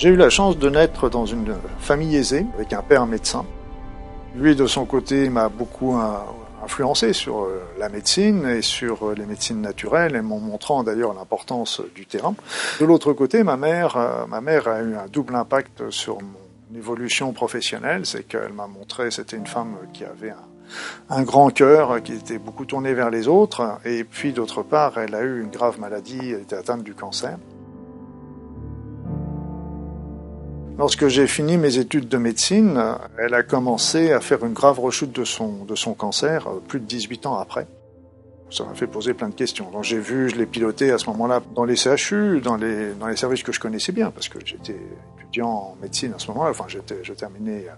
J'ai eu la chance de naître dans une famille aisée, avec un père médecin. Lui, de son côté, m'a beaucoup influencé sur euh, la médecine et sur euh, les médecines naturelles, et m'en montrant d'ailleurs l'importance du terrain. De l'autre côté, ma mère, euh, ma mère a eu un double impact sur mon évolution professionnelle, c'est qu'elle m'a montré, c'était une femme qui avait un, grand cœur, qui était beaucoup tourné vers les autres, et puis d'autre part, elle a eu une grave maladie, elle était atteinte du cancer. Lorsque j'ai fini mes études de médecine, elle a commencé à faire une grave rechute de son, de son cancer euh, plus de 18 ans après. Ça m'a fait poser plein de questions. Donc j'ai vu, je l'ai piloté à ce moment-là dans les CHU, dans les, dans les services que je connaissais bien, parce que j'étais en médecine à ce moment-là. Enfin, j'étais, je terminais euh,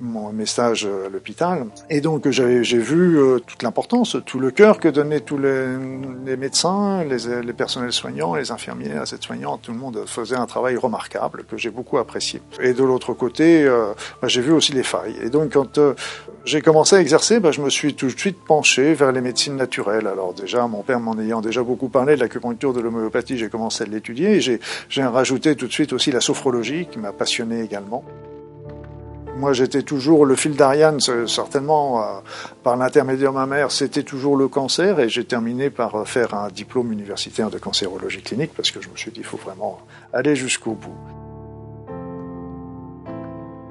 mon, mes stages à l'hôpital. Et donc, j'ai, j'ai vu euh, toute l'importance, tout le cœur que donnaient tous les, médecins, les, les, personnels soignants, les infirmiers, les aides-soignantes. Tout le monde faisait un travail remarquable que j'ai beaucoup apprécié. Et de l'autre côté, euh, bah, j'ai vu aussi les failles. Et donc, quand j'ai commencé à exercer, bah, je me suis tout de suite penché vers les médecines naturelles. Alors déjà, mon père m'en ayant déjà beaucoup parlé de l'acupuncture, de l'homéopathie, j'ai commencé à l'étudier. Et j'ai, rajouté tout de suite aussi la sophrologie qui m'a passionné également. Moi, j'étais toujours le fil d'Ariane, certainement euh, par l'intermédiaire de ma mère, c'était toujours le cancer, et j'ai terminé par euh, faire un diplôme universitaire de cancérologie clinique parce que je me suis dit, il faut vraiment aller jusqu'au bout.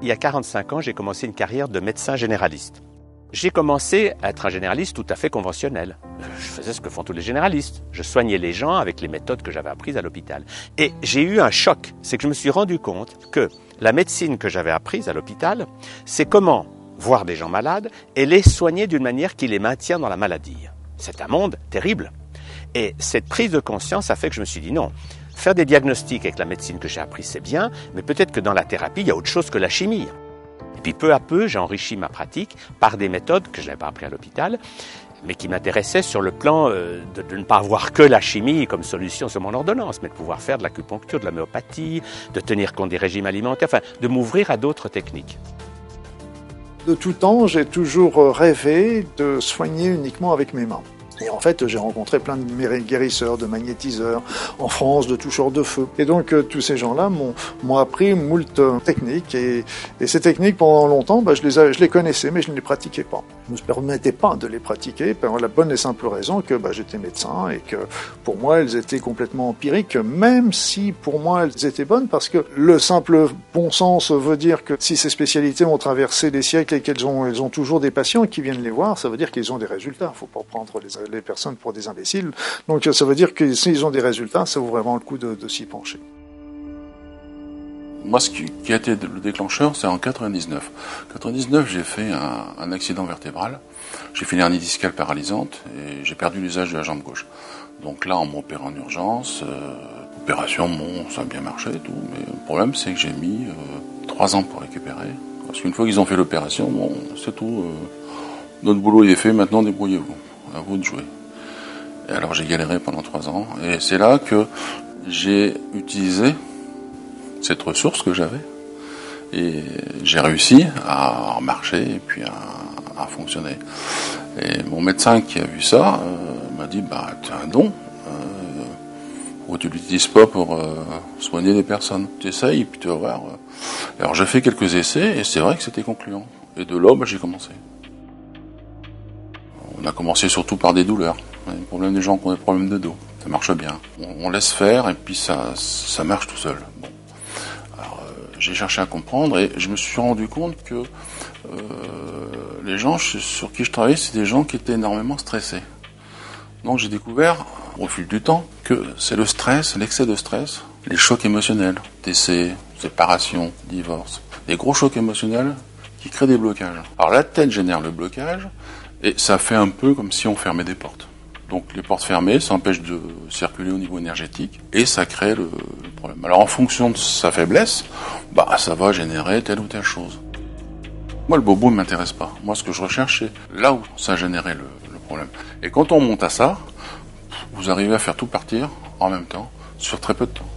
Il y a 45 ans, j'ai commencé une carrière de médecin généraliste. J'ai commencé à être un généraliste tout à fait conventionnel. Je faisais ce que font tous les généralistes. Je soignais les gens avec les méthodes que j'avais apprises à l'hôpital. Et j'ai eu un choc. C'est que je me suis rendu compte que la médecine que j'avais apprise à l'hôpital, c'est comment voir des gens malades et les soigner d'une manière qui les maintient dans la maladie. C'est un monde terrible. Et cette prise de conscience a fait que je me suis dit non, faire des diagnostics avec la médecine que j'ai apprise, c'est bien, mais peut-être que dans la thérapie, il y a autre chose que la chimie. Puis peu à peu, j'ai enrichi ma pratique par des méthodes que je n'avais pas appris à l'hôpital, mais qui m'intéressaient sur le plan euh, de, ne pas voir que la chimie comme solution sur mon ordonnance, mais de pouvoir faire de l'acupuncture, de l'homéopathie, de tenir compte des régimes alimentaires, enfin, de m'ouvrir à d'autres techniques. De tout temps, j'ai toujours rêvé de soigner uniquement avec mes mains. Et en fait, j'ai rencontré plein de guérisseurs, de magnétiseurs en France, de toucheurs de feu. Et donc, euh, tous ces gens-là m'ont appris moult euh, techniques. Et, ces techniques, pendant longtemps, bah, je, les connaissais, mais je ne les pratiquais pas. Je ne me permettais pas de les pratiquer pour la bonne et simple raison que bah, j'étais médecin et que pour moi, elles étaient complètement empiriques, même si pour moi, elles étaient bonnes, parce que le simple bon sens veut dire que si ces spécialités ont traversé des siècles et qu'elles ont, toujours des patients qui viennent les voir, ça veut dire qu'ils ont des résultats. Il faut pas prendre les les personnes pour des imbéciles. Donc ça veut dire que s'ils ont des résultats, ça vaut vraiment le coup de, s'y pencher. Moi, ce qui, a été le déclencheur, c'est en 99. 99, j'ai fait un, accident vertébral. J'ai fait une hernie discale paralysante et j'ai perdu l'usage de la jambe gauche. Donc là, on m'opère en urgence. Euh, opération, bon, ça a bien marché et tout. Mais le problème, c'est que j'ai mis euh, trois ans pour récupérer. Parce qu'une fois qu'ils ont fait l'opération, bon, c'est tout. Euh, notre boulot est fait, maintenant débrouillez-vous à vous de jouer. Et alors j'ai galéré pendant trois ans, et c'est là que j'ai utilisé cette ressource que j'avais, et j'ai réussi à marcher et puis à, fonctionner. Et mon médecin qui a vu ça euh, m'a dit bah tu as un don, euh, pourquoi tu l'utilises pas pour euh, soigner des personnes? Tu essayes, puis tu vas voir. Alors j'ai fait quelques essais et c'est vrai que c'était concluant. Et de là, bah, j'ai commencé. On a commencé surtout par des douleurs. Les problèmes des gens qui ont des problèmes de dos. Ça marche bien. On, laisse faire et puis ça, marche tout seul. Alors, euh, j'ai cherché à comprendre et je me suis rendu compte que euh, les gens sur qui je travaillais, c'est des gens qui étaient énormément stressés. Donc j'ai découvert au fil du temps que c'est le stress, l'excès de stress, les chocs émotionnels, décès, séparation, divorce, des gros chocs émotionnels qui créent des blocages. Alors la tête génère le blocage, et ça fait un peu comme si on fermait des portes. Donc les portes fermées, ça empêche de circuler au niveau énergétique et ça crée le, problème. Alors en fonction de sa faiblesse, bah ça va générer telle ou telle chose. Moi le bobo ne m'intéresse pas. Moi ce que je recherche c'est là où ça a généré le, le problème. Et quand on monte à ça, vous arrivez à faire tout partir en même temps sur très peu de temps.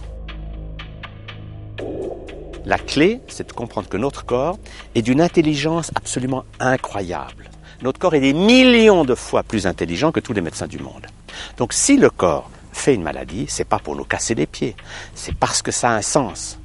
La clé, c'est de comprendre que notre corps est d'une intelligence absolument incroyable. Notre corps est des millions de fois plus intelligent que tous les médecins du monde. Donc si le corps fait une maladie, c'est pas pour nous casser les pieds, c'est parce que ça a un sens.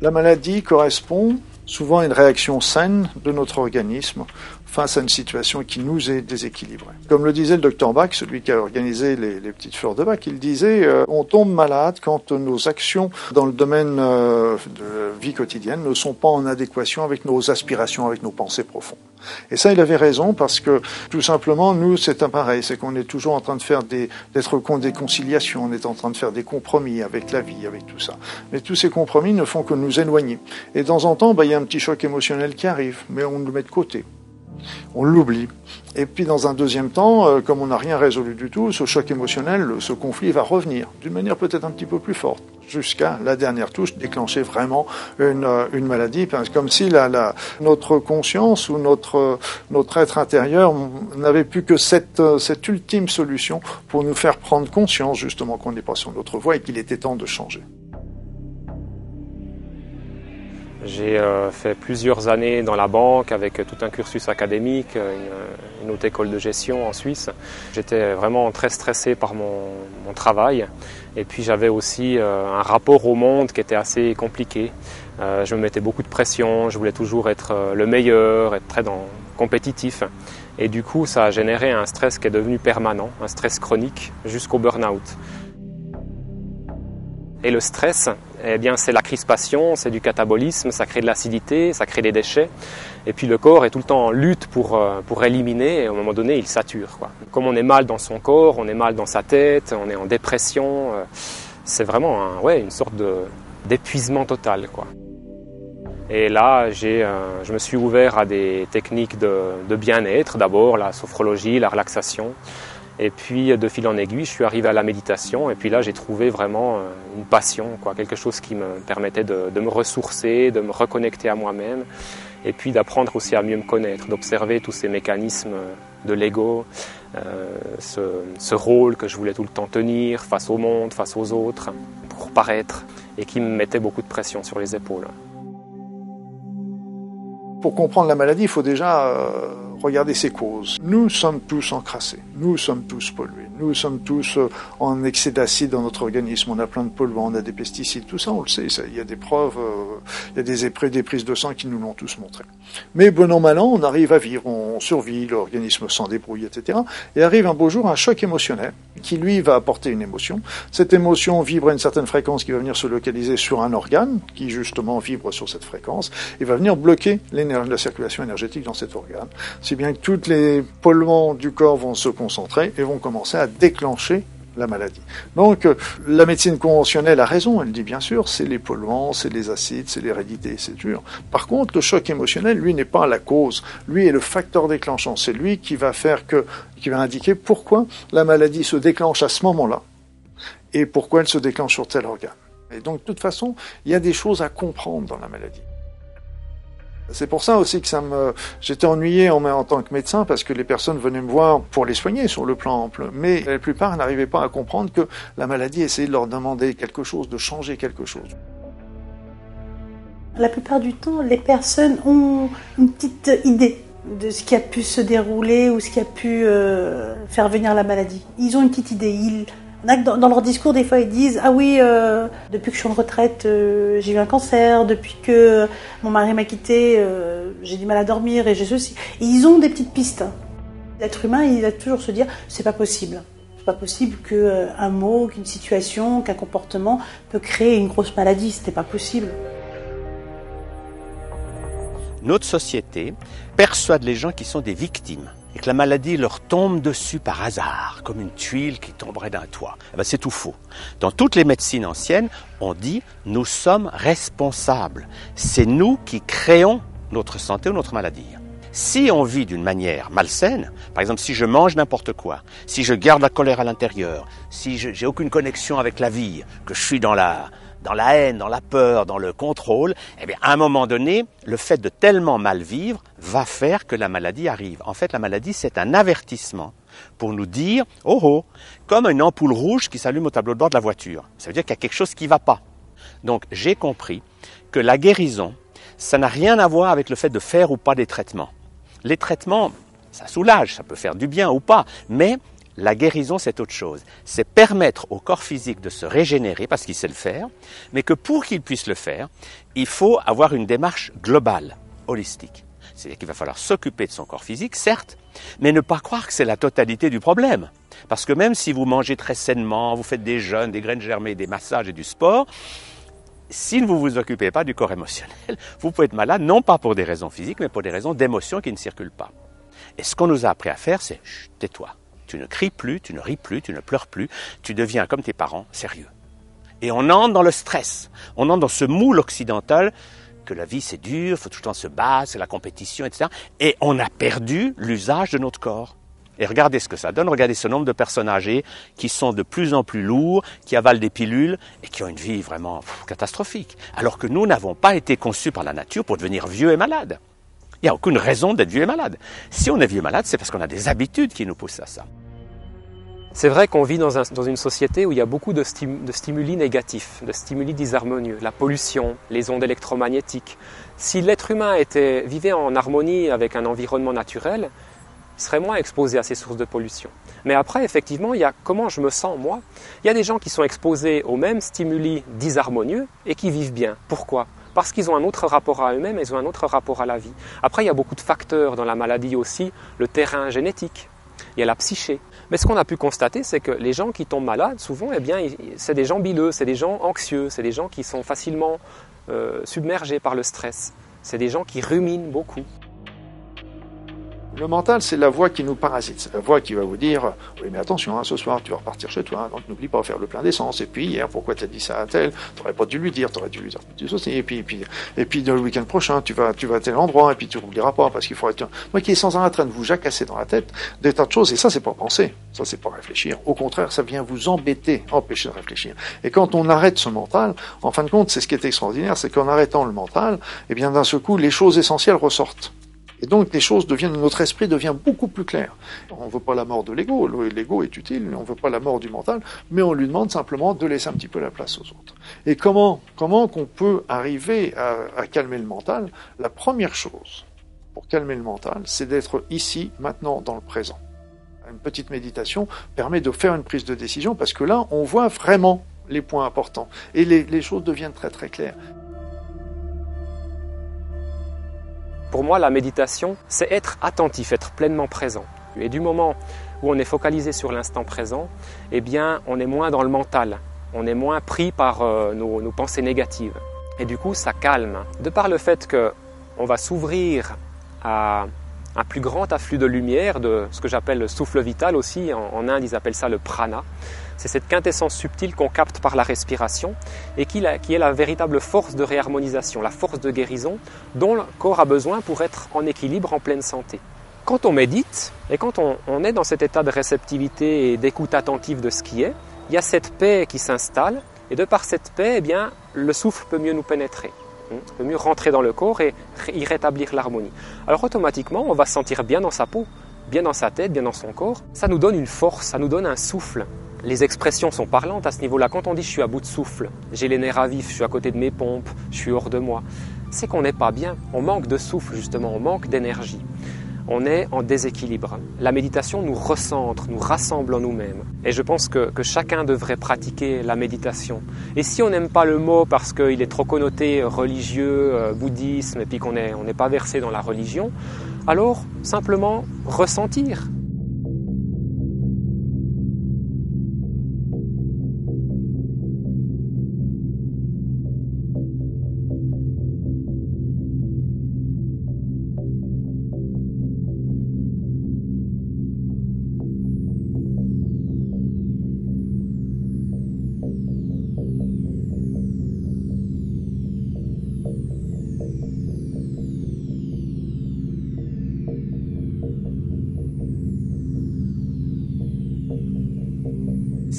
La maladie correspond souvent à une réaction saine de notre organisme face à une situation qui nous est déséquilibrée. Comme le disait le docteur Bach, celui qui a organisé les, petites fleurs de Bach, il disait euh, on tombe malade quand nos actions dans le domaine euh, de vie quotidienne ne sont pas en adéquation avec nos aspirations, avec nos pensées profondes. Et ça, il avait raison parce que tout simplement, nous, c'est un pareil, c'est qu'on est toujours en train de faire d'être des conciliations, on est en train de faire des compromis avec la vie, avec tout ça. Mais tous ces compromis ne font que nous éloigner. Et de temps en temps, bah, il y a un petit choc émotionnel qui arrive, mais on le met de côté on l'oublie. Et puis dans un deuxième temps, euh, comme on n'a rien résolu du tout, ce choc émotionnel, ce conflit va revenir d'une manière peut-être un petit peu plus forte, jusqu'à la dernière touche, déclencher vraiment une, euh, maladie, comme si la, notre conscience ou notre, notre être intérieur n'avait plus que cette, euh, cette ultime solution pour nous faire prendre conscience justement qu'on n'est pas sur notre voie et qu'il était temps de changer. J'ai euh, fait plusieurs années dans la banque avec tout un cursus académique, euh, une, haute école de gestion en Suisse. J'étais vraiment très stressé par mon, travail et puis j'avais aussi euh, un rapport au monde qui était assez compliqué. je me mettais beaucoup de pression, je voulais toujours être le meilleur, être très compétitif. Et du coup, ça a généré un stress qui est devenu permanent, un stress chronique jusqu'au burn-out. Et le stress, eh bien, c'est la crispation, c'est du catabolisme, ça crée de l'acidité, ça crée des déchets. Et puis le corps est tout le temps en lutte pour, euh, pour éliminer et à un moment donné, il sature. Comme on est mal dans son corps, on est mal dans sa tête, on est en dépression, euh, c'est vraiment ouais, une sorte d'épuisement total. Quoi. Et là, euh, je me suis ouvert à des techniques de bien-être, d'abord la sophrologie, la relaxation. Et puis de fil en aiguille, je suis arrivé à la méditation. Et puis là j'ai trouvé vraiment euh, une passion, quoi, quelque chose qui me permettait de, me ressourcer, de me reconnecter à moi-même. Et puis d'apprendre aussi à mieux me connaître, d'observer tous ces mécanismes de l'ego, euh, ce, rôle que je voulais tout le temps tenir face au monde, face aux autres, pour paraître et qui me mettait beaucoup de pression sur les épaules. Pour comprendre la maladie, il faut déjà euh, regarder ses causes. Nous sommes tous encrassés, nous sommes tous pollués, nous sommes tous euh, en excès d'acide dans notre organisme, on a plein de polluants, on a des pesticides, tout ça on le sait, il y a des preuves, euh, il y a des, des prises de sang qui nous l'ont tous montré. Mais bon an mal an, on arrive à vivre, on survit, l'organisme s'en débrouille, etc. Et arrive un beau jour un choc émotionnel qui lui va apporter une émotion. Cette émotion vibre à une certaine fréquence qui va venir se localiser sur un organe qui justement vibre sur cette fréquence et va venir bloquer la circulation énergétique dans cet organe bien que tous les polluants du corps vont se concentrer et vont commencer à déclencher la maladie. Donc la médecine conventionnelle a raison, elle dit bien sûr, c'est les polluants, c'est les acides, c'est l'hérédité, c'est dur. Par contre, le choc émotionnel, lui, n'est pas la cause, lui est le facteur déclenchant, c'est lui qui va faire que, qui va indiquer pourquoi la maladie se déclenche à ce moment-là et pourquoi elle se déclenche sur tel organe. Et donc, de toute façon, il y a des choses à comprendre dans la maladie. C'est pour ça aussi que ça me, j'étais ennuyé en, tant que médecin parce que les personnes venaient me voir pour les soigner sur le plan ample, mais la plupart n'arrivaient pas à comprendre que la maladie essayait de leur demander quelque chose, de changer quelque chose. La plupart du temps, les personnes ont une petite idée de ce qui a pu se dérouler ou ce qui a pu euh, faire venir la maladie. Ils ont une petite idée. Ils, dans, leur discours, des fois, ils disent Ah oui, euh, depuis que je suis en retraite, euh, j'ai eu un cancer. Depuis que mon mari m'a quitté, euh, j'ai du mal à dormir et j'ai ceci. Et ils ont des petites pistes. L'être humain, il va toujours se dire C'est pas possible. C'est pas possible qu'un mot, qu'une situation, qu'un comportement peut créer une grosse maladie. C'était pas possible. Notre société persuade les gens qui sont des victimes et que la maladie leur tombe dessus par hasard, comme une tuile qui tomberait d'un toit. Eh ben, c'est tout faux. Dans toutes les médecines anciennes, on dit nous sommes responsables. C'est nous qui créons notre santé ou notre maladie. Si on vit d'une manière malsaine, par exemple si je mange n'importe quoi, si je garde la colère à l'intérieur, si je j'ai aucune connexion avec la vie, que je suis dans la dans la haine, dans la peur, dans le contrôle, eh bien, à un moment donné, le fait de tellement mal vivre va faire que la maladie arrive. En fait, la maladie, c'est un avertissement pour nous dire, oh oh, comme une ampoule rouge qui s'allume au tableau de bord de la voiture. Ça veut dire qu'il y a quelque chose qui ne va pas. Donc, j'ai compris que la guérison, ça n'a rien à voir avec le fait de faire ou pas des traitements. Les traitements, ça soulage, ça peut faire du bien ou pas, mais La guérison, c'est autre chose. C'est permettre au corps physique de se régénérer parce qu'il sait le faire, mais que pour qu'il puisse le faire, il faut avoir une démarche globale, holistique. C'est-à-dire qu'il va falloir s'occuper de son corps physique, certes, mais ne pas croire que c'est la totalité du problème. Parce que même si vous mangez très sainement, vous faites des jeûnes, des graines germées, des massages et du sport, si vous ne vous occupez pas du corps émotionnel, vous pouvez être malade, non pas pour des raisons physiques, mais pour des raisons d'émotions qui ne circulent pas. Et ce qu'on nous a appris à faire, c'est tais-toi. Tu ne cries plus, tu ne ris plus, tu ne pleures plus, tu deviens comme tes parents, sérieux. Et on entre dans le stress, on entre dans ce moule occidental que la vie c'est dur, faut tout le temps se battre, c'est la compétition, etc. Et on a perdu l'usage de notre corps. Et regardez ce que ça donne, regardez ce nombre de personnes âgées qui sont de plus en plus lourds, qui avalent des pilules et qui ont une vie vraiment catastrophique. Alors que nous n'avons pas été conçus par la nature pour devenir vieux et malades. Il n'y a aucune raison d'être vieux et malade. Si on est vieux et malade, c'est parce qu'on a des habitudes qui nous poussent à ça. C'est vrai qu'on vit dans, une société où il y a beaucoup de, stimuli négatifs, de stimuli disharmonieux, la pollution, les ondes électromagnétiques. Si l'être humain vivait en harmonie avec un environnement naturel, il serait moins exposé à ces sources de pollution. Mais après, effectivement, il y a comment je me sens moi? Il y a des gens qui sont exposés aux mêmes stimuli disharmonieux et qui vivent bien. Pourquoi? Parce qu'ils ont un autre rapport à eux-mêmes, ils ont un autre rapport à la vie. Après, il y a beaucoup de facteurs dans la maladie aussi, le terrain génétique, il y a la psyché. Mais ce qu'on a pu constater, c'est que les gens qui tombent malades, souvent, eh bien, c'est des gens bileux, c'est des gens anxieux, c'est des gens qui sont facilement euh, submergés par le stress, c'est des gens qui ruminent beaucoup. Le mental, c'est la voix qui nous parasite. C'est la voix qui va vous dire Oui, mais attention, hein, ce soir, tu vas repartir chez toi, donc n'oublie pas de faire le plein d'essence. Et puis, hier, pourquoi tu as dit ça à tel? Tu n'aurais pas dû lui dire, tu aurais dû lui dire ceci. Et puis, et puis, et puis, le week-end prochain, tu vas, tu vas à tel endroit, et puis tu n'oublieras pas, parce qu'il faut être. Moi qui est sans arrêt en train de vous jacasser dans la tête des tas de choses, et ça, c'est pas penser, ça, c'est pas réfléchir. Au contraire, ça vient vous embêter, empêcher de réfléchir. Et quand on arrête ce mental, en fin de compte, c'est ce qui est extraordinaire, c'est qu'en arrêtant le mental, eh bien, d'un seul coup, les choses essentielles ressortent. Et donc les choses deviennent, notre esprit devient beaucoup plus clair. On ne veut pas la mort de l'ego, l'ego est utile, on ne veut pas la mort du mental, mais on lui demande simplement de laisser un petit peu la place aux autres. Et comment, comment qu'on peut arriver à, calmer le mental? La première chose pour calmer le mental, c'est d'être ici, maintenant, dans le présent. Une petite méditation permet de faire une prise de décision parce que là, on voit vraiment les points importants et les, les choses deviennent très très claires. Pour moi, la méditation, c'est être attentif, être pleinement présent. Et du moment où on est focalisé sur l'instant présent, eh bien, on est moins dans le mental, on est moins pris par euh, nos, pensées négatives. Et du coup, ça calme. De par le fait qu'on va s'ouvrir à un plus grand afflux de lumière, de ce que j'appelle le souffle vital aussi, en, en Inde ils appellent ça le prana, c'est cette quintessence subtile qu'on capte par la respiration et qui, est la véritable force de réharmonisation, la force de guérison dont le corps a besoin pour être en équilibre, en pleine santé. Quand on médite et quand on, est dans cet état de réceptivité et d'écoute attentive de ce qui est, il y a cette paix qui s'installe et de par cette paix, eh bien, le souffle peut mieux nous pénétrer hein, peut mieux rentrer dans le corps et y rétablir l'harmonie. Alors automatiquement, on va se sentir bien dans sa peau, bien dans sa tête, bien dans son corps. Ça nous donne une force, ça nous donne un souffle les expressions sont parlantes à ce niveau-là. Quand on dit je suis à bout de souffle, j'ai les nerfs à vif, je suis à côté de mes pompes, je suis hors de moi, c'est qu'on n'est pas bien. On manque de souffle justement, on manque d'énergie. On est en déséquilibre. La méditation nous recentre, nous rassemble en nous-mêmes. Et je pense que, chacun devrait pratiquer la méditation. Et si on n'aime pas le mot parce qu'il est trop connoté religieux, euh, bouddhisme, et puis qu'on n'est pas versé dans la religion, alors simplement ressentir.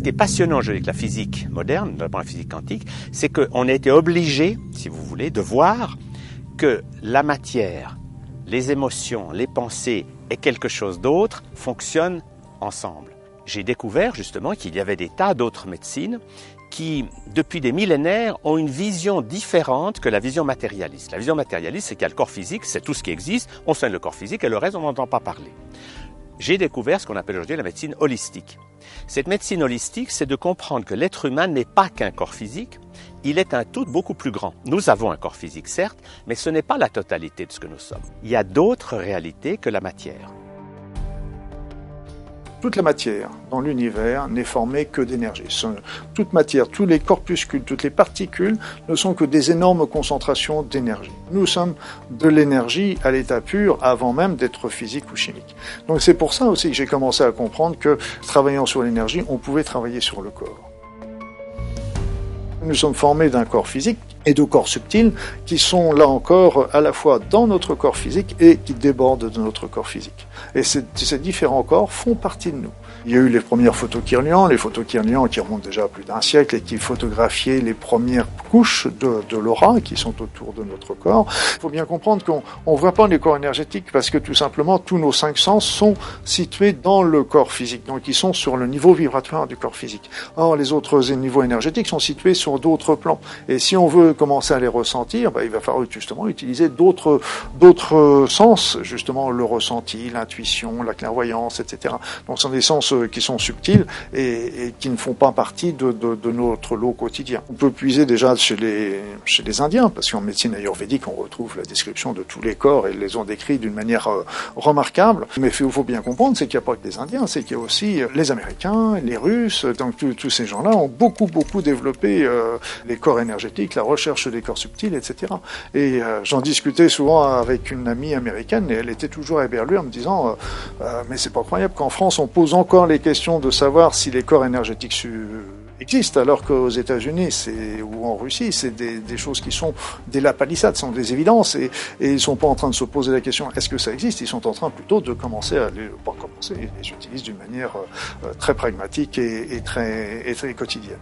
Qui est passionnant avec la physique moderne, notamment la physique quantique, c'est qu'on a été obligé, si vous voulez, de voir que la matière, les émotions, les pensées et quelque chose d'autre fonctionnent ensemble. J'ai découvert justement qu'il y avait des tas d'autres médecines qui, depuis des millénaires, ont une vision différente que la vision matérialiste. La vision matérialiste, c'est qu'il y a le corps physique, c'est tout ce qui existe, on soigne le corps physique et le reste, on n'entend pas parler. J'ai découvert ce qu'on appelle aujourd'hui la médecine holistique. Cette médecine holistique, c'est de comprendre que l'être humain n'est pas qu'un corps physique, il est un tout beaucoup plus grand. Nous avons un corps physique, certes, mais ce n'est pas la totalité de ce que nous sommes. Il y a d'autres réalités que la matière. Toute la matière dans l'univers n'est formée que d'énergie. Toute matière, tous les corpuscules, toutes les particules ne sont que des énormes concentrations d'énergie. Nous sommes de l'énergie à l'état pur avant même d'être physique ou chimique. Donc c'est pour ça aussi que j'ai commencé à comprendre que travaillant sur l'énergie, on pouvait travailler sur le corps. Nous sommes formés d'un corps physique et de corps subtils qui sont là encore à la fois dans notre corps physique et qui débordent de notre corps physique. Et ces, différents corps font partie de nous. Il y a eu les premières photos Kirlian, les photos Kirlian qui remontent déjà à plus d'un siècle et qui photographiaient les premières couches de, l'aura qui sont autour de notre corps. Il faut bien comprendre qu'on ne voit pas les corps énergétiques parce que tout simplement tous nos cinq sens sont situés dans le corps physique, donc ils sont sur le niveau vibratoire du corps physique. Or les autres niveaux énergétiques sont situés sur d'autres plans. Et si on veut commencer à les ressentir, bah, il va falloir justement utiliser d'autres d'autres sens, justement le ressenti, l'intuition, la clairvoyance, etc. Donc ce sont des sens qui sont subtils et, qui ne font pas partie de, notre lot quotidien. On peut puiser déjà chez les, chez les Indiens, parce qu'en médecine ayurvédique, on retrouve la description de tous les corps et ils les ont décrits d'une manière euh, remarquable. Mais il faut bien comprendre, c'est qu'il n'y a pas que les Indiens, c'est qu'il y a aussi les Américains, les Russes, donc tous ces gens-là ont beaucoup, beaucoup développé euh, les corps énergétiques, la recherche des corps subtils, etc. Et euh, j'en discutais souvent avec une amie américaine et elle était toujours éberluée en me disant, euh, mais c'est pas croyable qu'en France on pose encore les questions de savoir si les corps énergétiques existent, alors qu'aux États-Unis ou en Russie, c'est des, choses qui sont des lapalissades, sont des évidences, et, ils sont pas en train de se poser la question est-ce que ça existe? Ils sont en train plutôt de commencer à les, pas commencer, les d'une manière euh, très pragmatique et, et, très, et très quotidienne.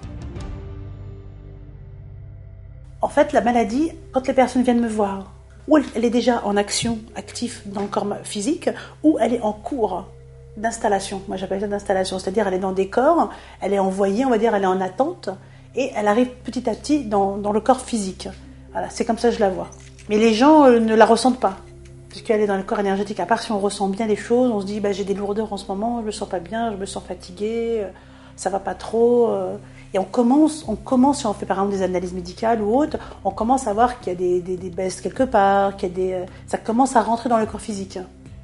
En fait, la maladie, quand les personnes viennent me voir, ou elle est déjà en action, active dans le corps physique, ou elle est en cours d'installation. Moi, j'appelle ça d'installation, c'est-à-dire elle est dans des corps, elle est envoyée, on va dire, elle est en attente, et elle arrive petit à petit dans, dans le corps physique. Voilà, c'est comme ça que je la vois. Mais les gens euh, ne la ressentent pas, puisqu'elle est dans le corps énergétique. À part si on ressent bien les choses, on se dit, bah, j'ai des lourdeurs en ce moment, je me sens pas bien, je me sens fatigué, euh, ça va pas trop. Euh, et on commence, on commence, si on fait par exemple des analyses médicales ou autres, on commence à voir qu'il y a des, des, des baisses quelque part, qu'il y a des, ça commence à rentrer dans le corps physique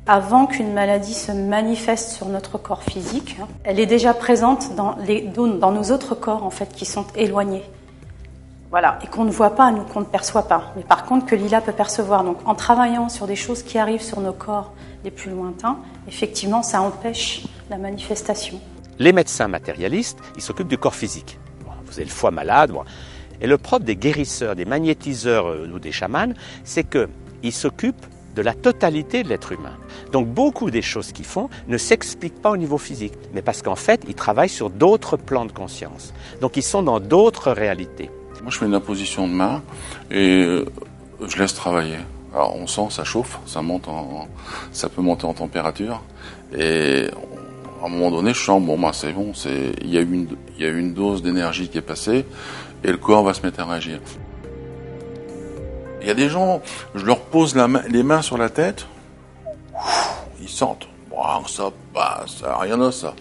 avant qu'une maladie se manifeste sur notre corps physique, elle est déjà présente dans, les, dans nos autres corps en fait qui sont éloignés. Voilà, et qu'on ne voit pas, nous qu'on ne perçoit pas. Mais par contre que Lila peut percevoir. Donc en travaillant sur des choses qui arrivent sur nos corps les plus lointains, effectivement, ça empêche la manifestation. Les médecins matérialistes, ils s'occupent du corps physique. vous avez le foie malade. Bon. Et le propre des guérisseurs, des magnétiseurs euh, ou des chamans, c'est qu'ils s'occupent de la totalité de l'être humain. Donc beaucoup des choses qu'ils font ne s'expliquent pas au niveau physique, mais parce qu'en fait, ils travaillent sur d'autres plans de conscience. Donc ils sont dans d'autres réalités. Moi, je fais une imposition de main et euh, je laisse travailler. Alors on sent, ça chauffe, ça monte en, ça peut monter en température et à un moment donné, je sens bon, bah, c'est bon, il y a une, il y a une dose d'énergie qui est passée et le corps va se mettre à réagir. Il y a des gens, je leur pose les mains sur la tête, ils sentent, wow, ça passe, rien de ça,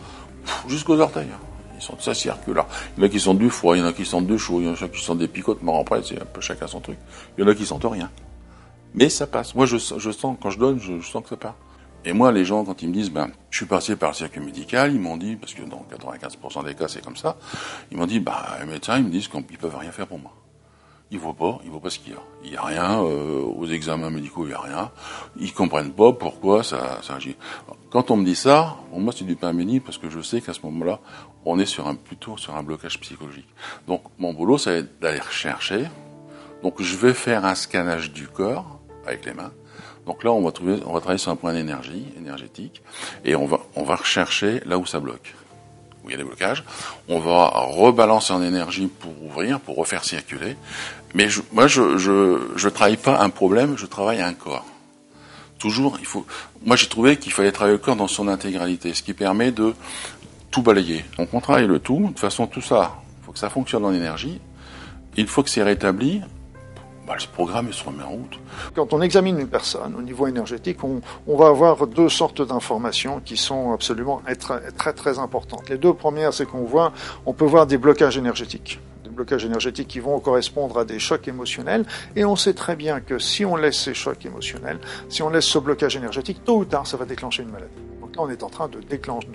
jusqu'aux orteils. Ils sentent ça circulaire. Il y en a qui sentent du froid, il y en a qui sentent du chaud, il y en a qui sentent des picotements. Après, c'est un peu chacun son truc. Il y en a qui sentent rien. Mais ça passe. Moi, je, sens, quand je donne, je, sens que ça part. Et moi, les gens, quand ils me disent, ben, je suis passé par le circuit médical, ils m'ont dit, parce que dans 95% des cas, c'est comme ça, ils m'ont dit, bah, les médecins, ils me disent qu'ils peuvent rien faire pour moi. Ils voient pas, ils voient pas ce qu'il y a. Il y a rien, euh, aux examens médicaux, il y a rien. Ils comprennent pas pourquoi ça, ça agit. Quand on me dit ça, moi, c'est du pain béni parce que je sais qu'à ce moment-là, on est sur un, plutôt sur un blocage psychologique. Donc, mon boulot, c'est d'aller rechercher. Donc, je vais faire un scannage du corps avec les mains. Donc là, on va trouver, on va travailler sur un point d'énergie, énergétique, et on va, on va rechercher là où ça bloque il y a des blocages. On va rebalancer en énergie pour ouvrir, pour refaire circuler. Mais moi, je, je, je travaille pas un problème, je travaille un corps. Toujours, il faut. Moi, j'ai trouvé qu'il fallait travailler le corps dans son intégralité, ce qui permet de tout balayer. On travaille le tout. De toute façon, tout ça, il faut que ça fonctionne en énergie. Une fois que c'est rétabli, bah, programme il se remet en route. Quand on examine une personne au niveau énergétique, on, va avoir deux sortes d'informations qui sont absolument très, très très importantes. Les deux premières, c'est qu'on voit, on peut voir des blocages énergétiques des blocages énergétiques qui vont correspondre à des chocs émotionnels. Et on sait très bien que si on laisse ces chocs émotionnels, si on laisse ce blocage énergétique, tôt ou tard, ça va déclencher une maladie. On est en train de déclencher,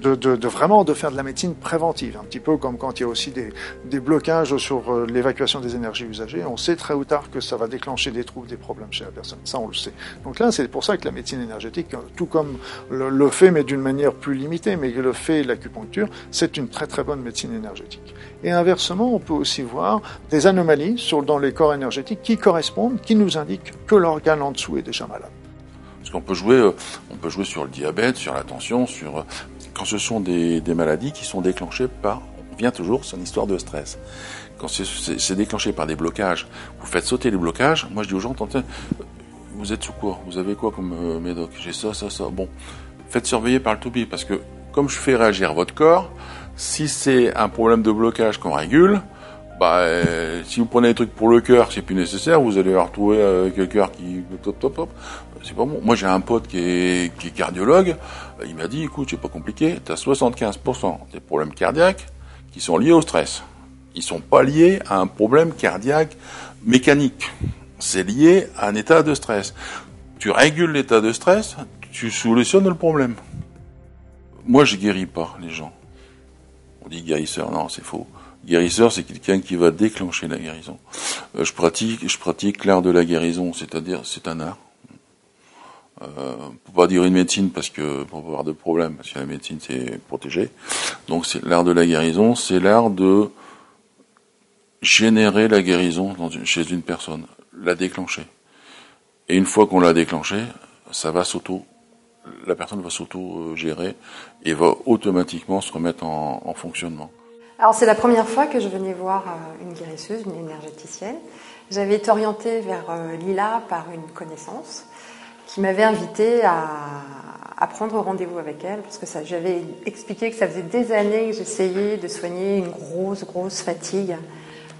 de, vraiment de faire de la médecine préventive, un petit peu comme quand il y a aussi des, blocages sur euh, l'évacuation des énergies usagées. On sait très ou tard que ça va déclencher des troubles, des problèmes chez la personne. Ça, on le sait. Donc là, c'est pour ça que la médecine énergétique, tout comme le, fait, mais d'une manière plus limitée, mais le fait l'acupuncture, c'est une très très bonne médecine énergétique. Et inversement, on peut aussi voir des anomalies dans les corps énergétiques qui correspondent, qui nous indiquent que l'organe en dessous est déjà malade. Peut jouer, euh, on peut jouer sur le diabète, sur la tension, sur euh, quand ce sont des, maladies qui sont déclenchées par, on vient toujours sur une histoire de stress. Quand c'est déclenché par des blocages, vous faites sauter les blocages. Moi, je dis aux gens, tentez, vous êtes sous quoi Vous avez quoi comme euh, médoc? J'ai ça, ça, ça. Bon, faites surveiller par le toupie parce que comme je fais réagir votre corps, si c'est un problème de blocage qu'on régule, bah, euh, si vous prenez des trucs pour le cœur, c'est plus nécessaire, vous allez retrouver avec le cœur qui top top top. C'est pas bon. Moi, j'ai un pote qui est, qui est cardiologue. Il m'a dit, écoute, c'est pas compliqué. T'as 75% des problèmes cardiaques qui sont liés au stress. Ils sont pas liés à un problème cardiaque mécanique. C'est lié à un état de stress. Tu régules l'état de stress, tu solutionnes le problème. Moi, je guéris pas les gens. On dit guérisseur, non, c'est faux. Guérisseur, c'est quelqu'un qui va déclencher la guérison. Euh, je pratique, je pratique l'art de la guérison, c'est-à-dire c'est un art. Euh, peut pas dire une médecine parce que pour avoir de problème, parce que la médecine c'est protégé. Donc c'est l'art de la guérison, c'est l'art de générer la guérison chez une personne, la déclencher. Et une fois qu'on l'a déclenché, ça va s'auto, la personne va s'auto-gérer et va automatiquement se remettre en fonctionnement. Alors c'est la première fois que je venais voir euh, une guérisseuse, une énergéticienne. J'avais été orientée vers euh, Lila par une connaissance qui m'avait invitée à, prendre rendez-vous avec elle parce que j'avais expliqué que ça faisait des années que j'essayais de soigner une grosse, grosse fatigue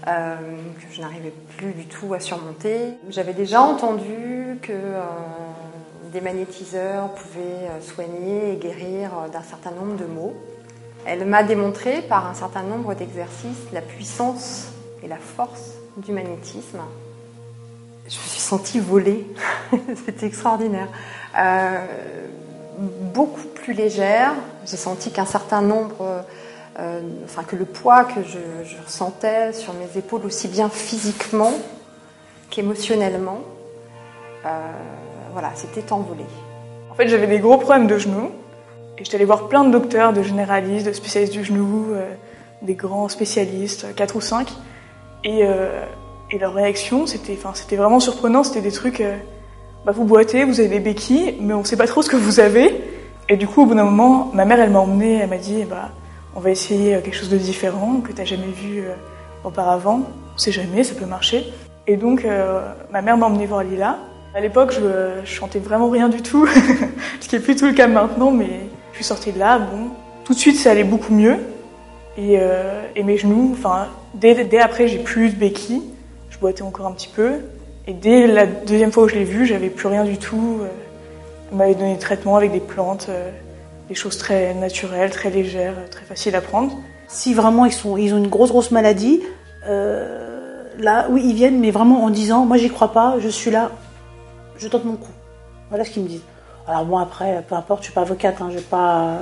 euh, que je n'arrivais plus du tout à surmonter. J'avais déjà entendu que des magnétiseurs pouvaient soigner et guérir d'un certain nombre de maux. Elle m'a démontré par un certain nombre d'exercices la puissance et la force du magnétisme. Je me suis sentie voler, c'était extraordinaire. Euh, beaucoup plus légère, j'ai senti qu'un certain nombre, euh, enfin que le poids que je, je, ressentais sur mes épaules, aussi bien physiquement qu'émotionnellement, euh, voilà, c'était envolé. En fait, j'avais des gros problèmes de genoux. Et j'étais allée voir plein de docteurs, de généralistes, de spécialistes du genou, euh, des grands spécialistes, quatre ou cinq. Et, euh, et leur réaction, c'était, c'était vraiment surprenant. C'était des trucs, euh, bah, vous boitez, vous avez des béquilles, mais on sait pas trop ce que vous avez. Et du coup, au bout d'un moment, ma mère, elle m'a emmenée, elle m'a dit, bah, on va essayer quelque chose de différent que t'as jamais vu euh, auparavant. On sait jamais, ça peut marcher. Et donc, euh, ma mère m'a emmenée voir Lila. À l'époque, je, je chantais vraiment rien du tout, ce qui est plus tout le cas maintenant, mais je suis sortie de là, bon, tout de suite ça allait beaucoup mieux. Et, euh, et mes genoux, enfin, dès, dès après j'ai plus de béquilles, je boitais encore un petit peu. Et dès la deuxième fois où je l'ai vu, j'avais plus rien du tout. On m'avait donné des traitements avec des plantes, euh, des choses très naturelles, très légères, très faciles à prendre. Si vraiment ils, sont, ils ont une grosse grosse maladie, euh, là, oui, ils viennent, mais vraiment en disant, moi j'y crois pas, je suis là, je tente mon coup. Voilà ce qu'ils me disent. Alors bon après, peu importe, je suis pas avocate, hein, je pas,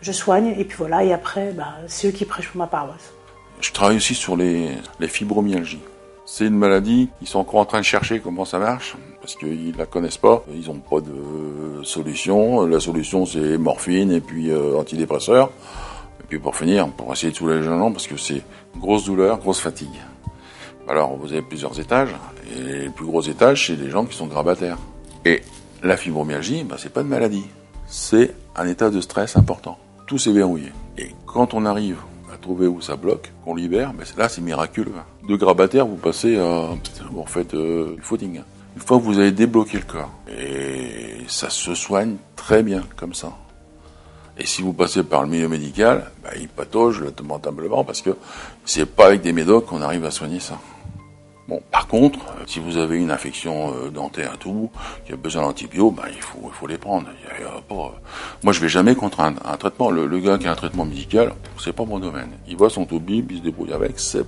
je soigne et puis voilà. Et après, bah, c'est eux qui prêchent pour ma paroisse. Je travaille aussi sur les, les fibromyalgies. C'est une maladie, ils sont encore en train de chercher comment ça marche, parce qu'ils la connaissent pas, ils n'ont pas de solution. La solution c'est morphine et puis euh, antidépresseur. Et puis pour finir, pour essayer de soulager les gens, parce que c'est grosse douleur, grosse fatigue. Alors vous avez plusieurs étages, et le plus gros étage c'est les gens qui sont grabataires. Et la fibromyalgie, ben, c'est pas de maladie, c'est un état de stress important. Tout s'est verrouillé. Et quand on arrive à trouver où ça bloque, qu'on libère, ben là c'est miraculeux. De grabataire, vous passez à, vous euh, du footing. Une fois que vous avez débloqué le corps, et ça se soigne très bien comme ça. Et si vous passez par le milieu médical, ben, il patauge lamentablement parce que c'est pas avec des médocs qu'on arrive à soigner ça. Bon, par contre, euh, si vous avez une infection euh, dentaire et tout, qui a besoin d'antibiotiques, ben, il faut, il faut les prendre. Il a- pas- euh, Moi, je vais jamais contre un, traitement. Le, gars qui a un traitement médical, c'est pas mon domaine. Il voit son toubib, il se débrouille avec. C'est...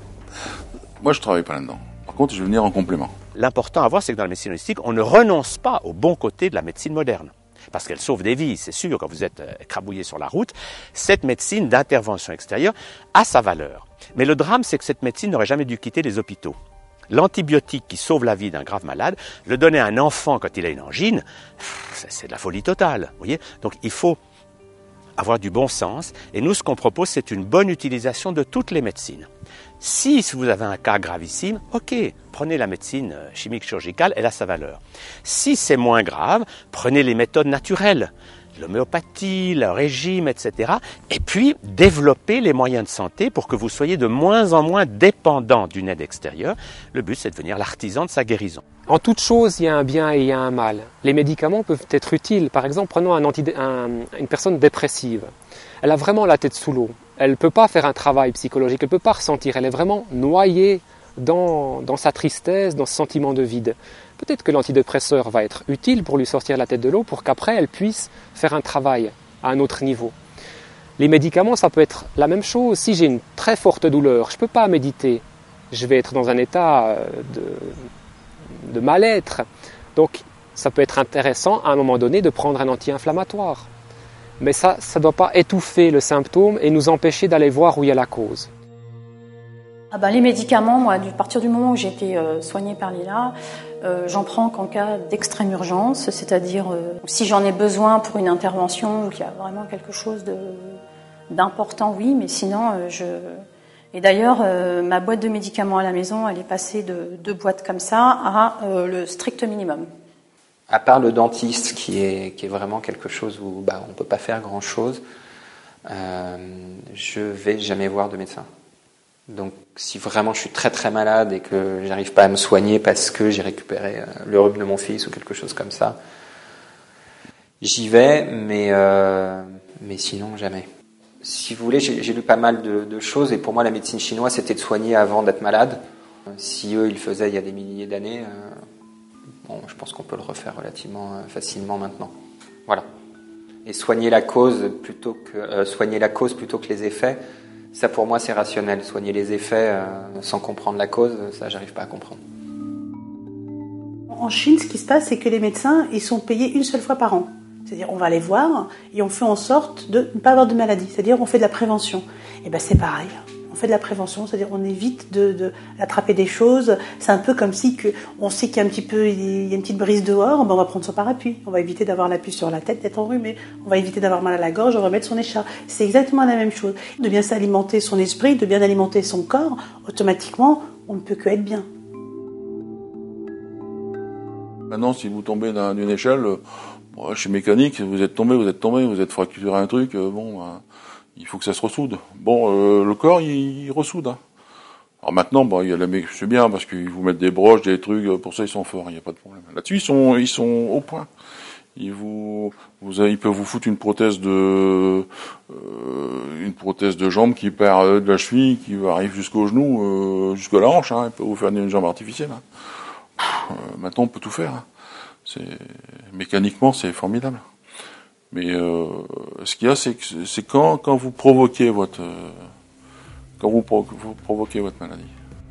Moi, je travaille pas là-dedans. Par contre, je vais venir en complément. L'important à voir, c'est que dans la médecine holistique, on ne renonce pas au bon côté de la médecine moderne. Parce qu'elle sauve des vies, c'est sûr, quand vous êtes écrabouillé sur la route. Cette médecine d'intervention extérieure a sa valeur. Mais le drame, c'est que cette médecine n'aurait jamais dû quitter les hôpitaux. L'antibiotique qui sauve la vie d'un grave malade, le donner à un enfant quand il a une angine, c'est- de la folie totale. Voyez Donc il faut avoir du bon sens. Et nous, ce qu'on propose, c'est une bonne utilisation de toutes les médecines. Si vous avez un cas gravissime, ok, prenez la médecine euh, chimique chirurgicale, elle a sa valeur. Si c'est moins grave, prenez les méthodes naturelles, l'homéopathie, le régime, etc. Et puis, développez les moyens de santé pour que vous soyez de moins en moins dépendant d'une aide extérieure. Le but, c'est de devenir l'artisan de sa guérison. En toute chose, il y a un bien et il y a un mal. Les médicaments peuvent être utiles. Par exemple, prenons un une personne dépressive. Elle a vraiment la tête sous l'eau. Elle ne peut pas faire un travail psychologique, elle ne peut pas ressentir. Elle est vraiment noyée dans sa tristesse, dans ce sentiment de vide. Peut-être que l'antidépresseur va être utile pour lui sortir la tête de l'eau pour qu'après elle puisse faire un travail à un autre niveau. Les médicaments, ça peut être la même chose. Si j'ai une très forte douleur, je ne peux pas méditer. Je vais être dans un état euh, de, mal-être. Donc, ça peut être intéressant à un moment donné de prendre un anti-inflammatoire. Mais ça, ça ne doit pas étouffer le symptôme et nous empêcher d'aller voir où il y a la cause. Ah ben, les médicaments, moi, du partir du moment où j'ai été euh, soignée par Lila, euh, j'en prends qu'en cas d'extrême urgence, c'est-à-dire euh, si j'en ai besoin pour une intervention ou qu'il y a vraiment quelque chose d'important, oui, mais sinon je. Et d'ailleurs, ma boîte de médicaments à la maison, elle est passée de deux boîtes comme ça à le strict minimum. À part le dentiste, qui est, qui est vraiment quelque chose où bah, on peut pas faire grand-chose, je vais jamais voir de médecin. Donc, si vraiment je suis très très malade et que j'arrive pas à me soigner parce que j'ai récupéré euh, le rhume de mon fils ou quelque chose comme ça, j'y vais, mais euh, mais sinon jamais. Si vous voulez, j'ai lu pas mal de, choses et pour moi la médecine chinoise c'était de soigner avant d'être malade. Si eux ils le faisaient il y a des milliers d'années, euh, bon, je pense qu'on peut le refaire relativement facilement maintenant. Voilà. Et soigner la cause plutôt que soigner la cause plutôt que les effets, ça pour moi c'est rationnel. Soigner les effets euh, sans comprendre la cause, ça j'arrive pas à comprendre. En Chine, ce qui se passe, c'est que les médecins, ils sont payés une seule fois par an. C'est-à-dire, on va les voir et on fait en sorte de ne pas avoir de maladie. C'est-à-dire, on fait de la prévention. Et ben, c'est pareil. Fait de la prévention, c'est-à-dire, on évite de, d'attraper des choses. C'est un peu comme si que on sait qu'il y a un petit peu, il y a une petite brise dehors, ben, on va prendre son parapluie. On va éviter d'avoir la puce sur la tête, d'être enrhumé. On va éviter d'avoir mal à la gorge, on va mettre son écharpe. C'est exactement la même chose. De bien s'alimenter son esprit, de bien alimenter son corps, automatiquement, on ne peut que être bien. Maintenant, si vous tombez d'un- d'une échelle, euh, je suis mécanique, vous êtes tombé, vous êtes tombé, vous êtes fracturé un truc, euh, bon, ben, il faut que ça se ressoude. Bon, euh, le corps, il, il ressoude. hein. Alors maintenant, bon, il y a la c'est bien parce qu'ils vous mettent des broches, des trucs, euh, pour ça ils sont forts, il n'y a pas de problème. Là-dessus, ils sont, ils sont au point. Ils vous, vous ils peuvent vous foutre une prothèse de, euh, une prothèse de jambe qui part euh, de la cheville, qui arrive jusqu'au genou, euh, jusqu'à la hanche. Hein. Ils peuvent vous faire une jambe artificielle. hein. Euh, maintenant, on peut tout faire. hein. C'est mécaniquement, c'est formidable. Mais euh, ce qu'il y a, c'est que c'est quand quand vous provoquez votre quand vous, vous provoquez votre maladie.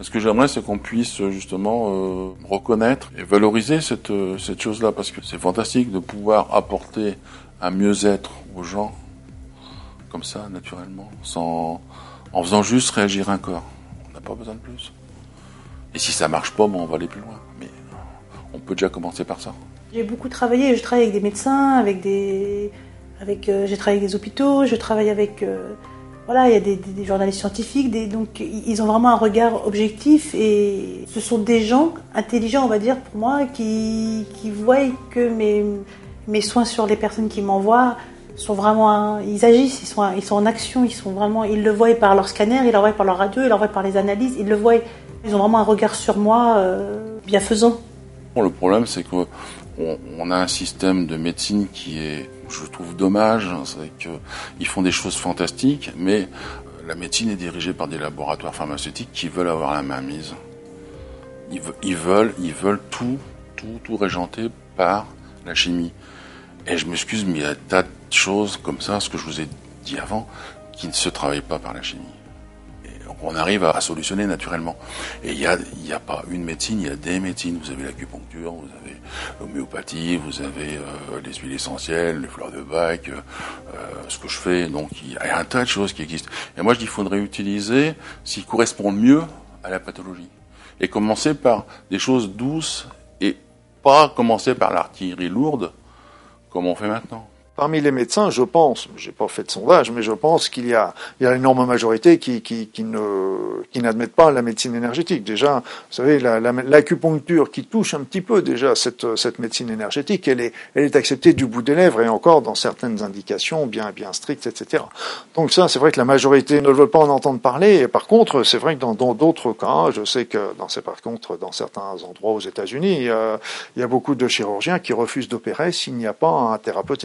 Ce que j'aimerais, c'est qu'on puisse justement euh, reconnaître et valoriser cette cette chose-là, parce que c'est fantastique de pouvoir apporter un mieux-être aux gens comme ça, naturellement, sans en faisant juste réagir un corps. On n'a pas besoin de plus. Et si ça marche pas, bon, on va aller plus loin. Mais on peut déjà commencer par ça. J'ai beaucoup travaillé, je travaille avec des médecins, avec des, avec, euh, j'ai travaillé avec des hôpitaux, je travaille avec, euh, voilà, il y a des, des- journalistes scientifiques, donc ils ont vraiment un regard objectif et ce sont des gens intelligents, on va dire, pour moi, qui, qui voient que mes, mes soins sur les personnes qui m'envoient sont vraiment, ils agissent, ils sont, ils sont en action, ils sont vraiment, ils le voient par leur scanner, ils le voient par leur radio, ils le voient par les analyses, ils le voient, ils ont vraiment un regard sur moi euh, bienfaisant. Le problème, c'est qu'on on a un système de médecine qui est, je trouve, dommage. C'est qu'ils font des choses fantastiques, mais euh, la médecine est dirigée par des laboratoires pharmaceutiques qui veulent avoir la main mise. Ils, ve- ils veulent, tout, tout, tout régenter par la chimie. Et je m'excuse, mais il y a tas de choses comme ça, ce que je vous ai dit avant, qui ne se travaillent pas par la chimie. On arrive à, solutionner naturellement. Et il y a, y a pas une médecine, il y a des médecines. Vous avez l'acupuncture, vous avez l'homéopathie, vous avez euh, les huiles essentielles, les fleurs de bac, euh, ce que je fais. Donc il y a un tas de choses qui existent. Et moi je dis qu'il faudrait utiliser s'ils correspondent mieux à la pathologie. Et commencer par des choses douces et pas commencer par l'artillerie lourde comme on fait maintenant. Parmi les médecins, je pense, j'ai pas fait de sondage, mais je pense qu'il y a, il y a une énorme majorité qui, qui, qui ne, qui n'admettent pas la médecine énergétique. Déjà, vous savez, la- la- l'acupuncture qui touche un petit peu déjà cette, cette médecine énergétique, elle est, elle est acceptée du bout des lèvres et encore dans certaines indications bien, bien strictes, etc. Donc ça, c'est vrai que la majorité ne veut pas en entendre parler. Et par contre, c'est vrai que dans d'autres cas, je sais que dans ces, par contre, dans certains endroits aux États-Unis, il y a beaucoup de chirurgiens qui refusent d'opérer s'il n'y a pas un thérapeute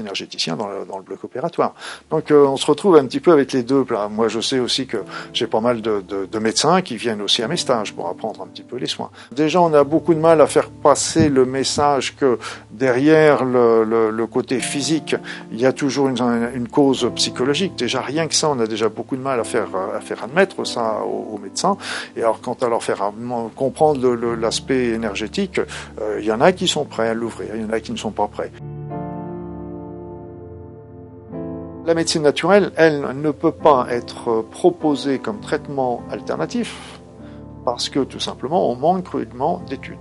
dans le, bloc opératoire. Donc euh, on se retrouve un petit peu avec les deux. Moi je sais aussi que j'ai pas mal de, de, de médecins qui viennent aussi à mes stages pour apprendre un petit peu les soins. Déjà on a beaucoup de mal à faire passer le message que derrière le, le, le côté physique, il y a toujours une, une cause psychologique. Déjà rien que ça, on a déjà beaucoup de mal à faire, à faire admettre ça aux, aux médecins. Et alors quant à leur faire comprendre l'aspect énergétique, euh, il y en a qui sont prêts à l'ouvrir, il y en a qui ne sont pas prêts. La médecine naturelle, elle, ne peut pas être proposée comme traitement alternatif parce que tout simplement on manque cruellement d'études.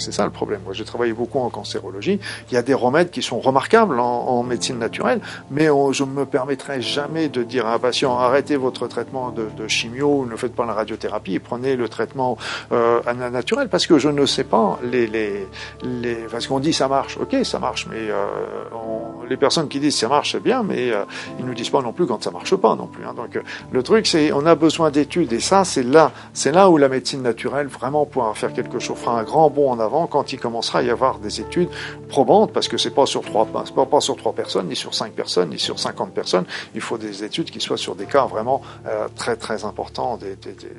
C'est ça le problème. Moi, j'ai travaillé beaucoup en cancérologie. Il y a des remèdes qui sont remarquables en, en médecine naturelle, mais on- je ne me permettrai jamais de dire à un patient arrêtez votre traitement de, de chimio, ne faites pas la radiothérapie prenez le traitement euh, naturel parce que je ne sais pas les les les parce qu'on dit ça marche. Ok, ça marche, mais euh, on- les personnes qui disent ça marche c'est bien, mais euh, ils nous disent pas non plus quand ça marche pas non plus. hein. Donc euh, le truc c'est on a besoin d'études et ça c'est là c'est là où la médecine naturelle vraiment pourra faire quelque chose, fera un grand bond en avant quand il commencera à y avoir des études probantes parce que c'est pas c'est pas, pas sur trois personnes ni sur cinq personnes ni sur 50 personnes. Il faut des études qui soient sur des cas vraiment euh, très très importants.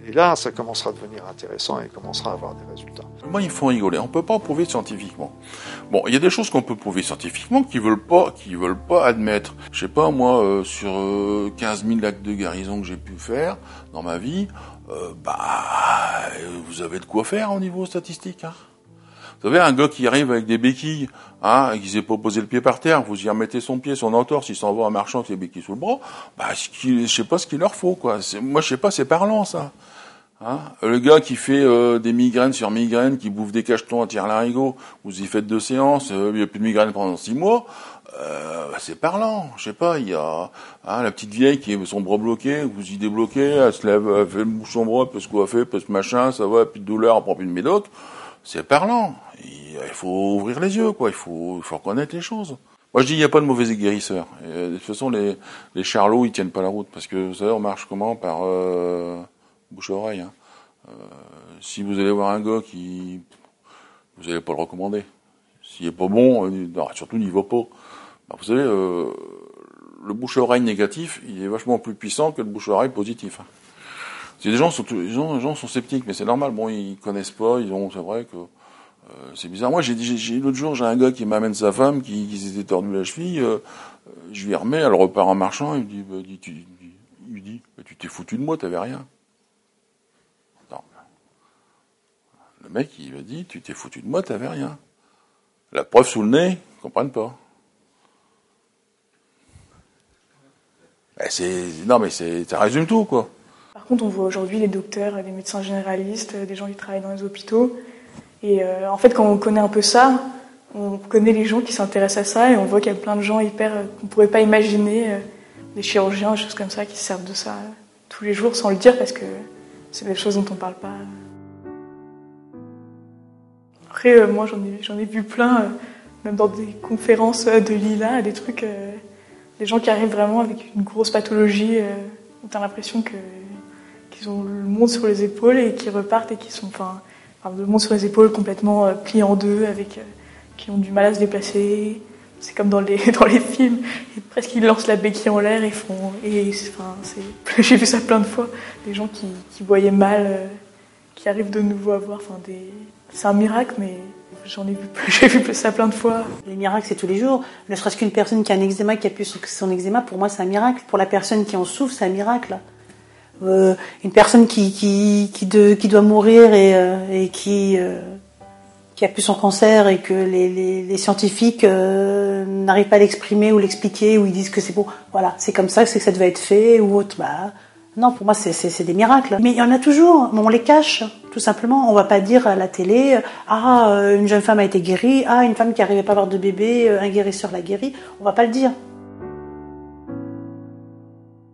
Et là ça commencera à devenir intéressant et commencera à avoir des résultats. Moi, ils font rigoler. On peut pas prouver scientifiquement. Bon, il y a des choses qu'on peut prouver scientifiquement qu'ils veulent pas, veulent pas admettre. Je sais pas, moi, euh, sur euh, 15 000 actes de guérison que j'ai pu faire dans ma vie, euh, bah, vous avez de quoi faire au niveau statistique. Hein. Vous savez, un gars qui arrive avec des béquilles, hein, et qui s'est pas posé le pied par terre, vous y remettez son pied, son entorse, il s'en va en marchant les béquilles sous le bras, bah, je sais pas ce qu'il leur faut, quoi. Moi, je sais pas, c'est parlant, ça. Hein? Le gars qui fait euh, des migraines sur migraines, qui bouffe des cachetons à tire larigot, vous y faites deux séances, euh, il n'y a plus de migraine pendant six mois, euh, bah, c'est parlant. Je sais pas, il y a hein, la petite vieille qui a son bras bloqué, vous y débloquez, elle se lève, elle fait le bouche son bras, parce qu'on fait, parce que machin, ça va, plus de douleur, elle prend plus de médoc. C'est parlant. Il, faut ouvrir les yeux, quoi. Il faut, il faut reconnaître les choses. Moi, je dis, il n'y a pas de mauvais guérisseurs. Euh, de toute façon, les, les charlots, ils tiennent pas la route, parce que vous savez, on marche comment? Par euh, bouche à oreille. Hein. Euh, si vous allez voir un gars qui, vous n'allez pas le recommander. S'il est pas bon, euh, surtout n'y va pas. Bah, vous savez, le bouche à oreille négatif, il est vachement plus puissant que le bouche à oreille positif. hein. Des gens sont, les gens, les sont sceptiques, mais c'est normal. Bon, ils connaissent pas, ils ont, c'est vrai que euh, c'est bizarre. Moi, j'ai, j'ai, l'autre jour, j'ai un gars qui m'amène sa femme qui, s'était tordu la cheville. euh, euh, je lui remets, elle repart en marchant. Il me dit, bah, tu, il dit, bah, tu t'es foutu de moi, t'avais rien. Le mec, il lui dit, tu t'es foutu de moi, t'avais rien. La preuve sous le nez, ils comprennent pas. Ben, c'est, non, mais c'est, ça résume tout, quoi. Par contre, on voit aujourd'hui des docteurs, des médecins généralistes, des gens qui travaillent dans les hôpitaux. Et euh, en fait, quand on connaît un peu ça, on connaît les gens qui s'intéressent à ça et on voit qu'il y a plein de gens hyper euh, qu'on pourrait pas imaginer, euh, des chirurgiens, des choses comme ça, qui se servent de ça tous les jours sans le dire parce que c'est des choses dont on parle pas. Après, moi, j'en ai, j'en ai vu plein, même dans des conférences de Lila, des trucs, des gens qui arrivent vraiment avec une grosse pathologie, où t'as l'impression que qu'ils ont le monde sur les épaules et qui repartent et qui sont, enfin, le monde sur les épaules complètement euh, plié en deux, avec euh, qui ont du mal à se déplacer. C'est comme dans les dans les films, et presque ils lancent la béquille en l'air et font et c'est- j'ai vu ça plein de fois, des gens qui, qui voyaient mal, euh, qui arrivent de nouveau à voir. Enfin. C'est un miracle, mais j'en ai vu, j'ai vu ça plein de fois. Les miracles, c'est tous les jours. Ne serait-ce qu'une personne qui a un eczéma, qui a pu son eczéma, pour moi, c'est un miracle. Pour la personne qui en souffre, c'est un miracle. Euh, une personne qui, qui, qui, doit mourir et, euh, qui, euh, qui a pu son cancer et que les, les, scientifiques n'arrivent pas à l'exprimer ou l'expliquer ou ils disent que c'est bon, voilà, c'est comme ça, que ça devait être fait ou autre. Bah, non, pour moi, c'est des miracles. Mais il y en a toujours, mais on les cache, tout simplement. On va pas dire à la télé, ah, une jeune femme a été guérie, ah, une femme qui n'arrivait pas à avoir de bébé, un guérisseur l'a guérie. On va pas le dire.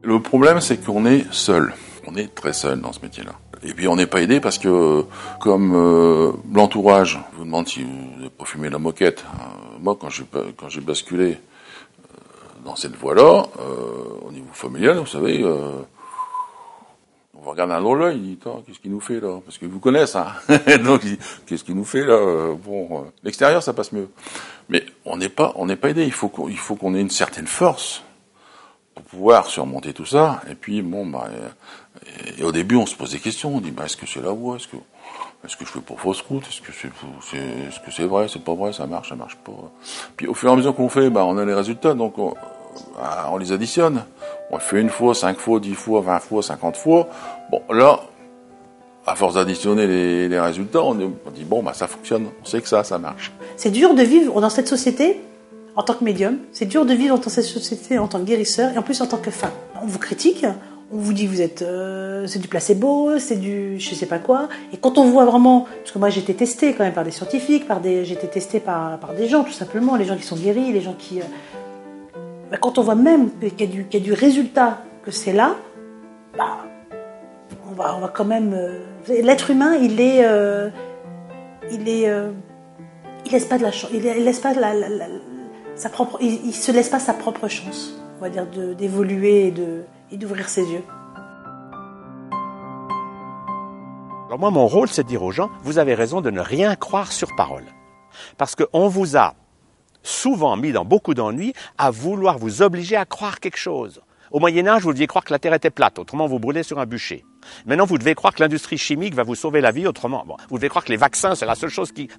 Le problème, c'est qu'on est seul. On est très seul dans ce métier-là. Et puis on n'est pas aidé parce que, comme euh, l'entourage vous demande si vous n'avez pas fumé la moquette, euh, moi quand j'ai quand j'ai basculé euh, dans cette voie-là, au niveau familial, vous savez, on va regarder un drôle là, il dit qu'est-ce qu'il nous fait là? Parce que vous connaissez, hein Donc qu'est-ce qu'il nous fait là? Bon, l'extérieur ça passe mieux, mais on n'est pas on n'est pas aidé. Il faut qu'on il faut qu'on ait une certaine force pour pouvoir surmonter tout ça. Et puis bon, bah, et, au début, on se pose des questions. On dit, bah, est-ce que c'est la voie Est-ce que, est-ce que je fais pour fausse route Est-ce que c'est, est-ce que c'est vrai C'est pas vrai Ça marche Ça marche pas Puis au fur et à mesure qu'on fait, bah, on a les résultats, donc on, bah, on les additionne. On fait une fois, cinq fois, dix fois, vingt fois, cinquante fois. Bon, là, à force d'additionner les, les résultats, on, on, dit bon, bah, ça fonctionne. On sait que ça, ça marche. C'est dur de vivre dans cette société en tant que médium. C'est dur de vivre dans cette société en tant que guérisseur et en plus en tant que femme. On vous critique, on vous dit vous êtes euh, c'est du placebo, c'est du je sais pas quoi. Et quand on voit vraiment, parce que moi j'ai été testé quand même par des scientifiques, par des j'ai été testé par, par des gens tout simplement, les gens qui sont guéris, les gens qui. Euh, quand on voit même qu'il y, a du, y a du résultat, que c'est là, bah, on va on va quand même. Euh, l'être humain il est il est il laisse pas de la chance, il, laisse pas la, il, il se laisse pas sa propre chance, on va dire d'évoluer et d'ouvrir ses yeux. Alors moi, mon rôle, c'est de dire aux gens, vous avez raison de ne rien croire sur parole. Parce qu'on vous a souvent mis dans beaucoup d'ennuis à vouloir vous obliger à croire quelque chose. Au Moyen Âge, vous deviez croire que la Terre était plate, autrement vous brûlez sur un bûcher. Maintenant, vous devez croire que l'industrie chimique va vous sauver la vie, autrement, vous devez croire que les vaccins, c'est la seule chose qui...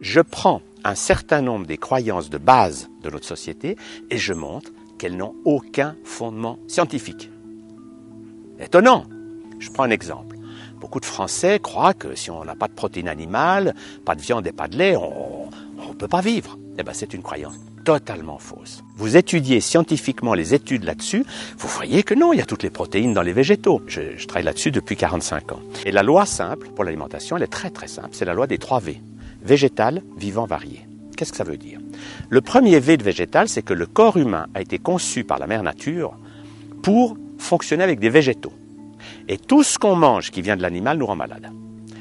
Je prends un certain nombre des croyances de base de notre société et je montre qu'elles n'ont aucun fondement scientifique. Étonnant. Je prends un exemple. Beaucoup de Français croient que si on n'a pas de protéines animales, pas de viande et pas de lait, on ne peut pas vivre. Eh bien, c'est une croyance totalement fausse. Vous étudiez scientifiquement les études là-dessus, vous voyez que non, il y a toutes les protéines dans les végétaux. Je, travaille là-dessus depuis 45 ans. Et la loi simple pour l'alimentation, elle est très très simple, c'est la loi des 3 V. Végétal, vivant, varié. Qu'est-ce que ça veut dire? Le premier V de végétal, c'est que le corps humain a été conçu par la mère nature pour fonctionner avec des végétaux. Et tout ce qu'on mange qui vient de l'animal nous rend malade.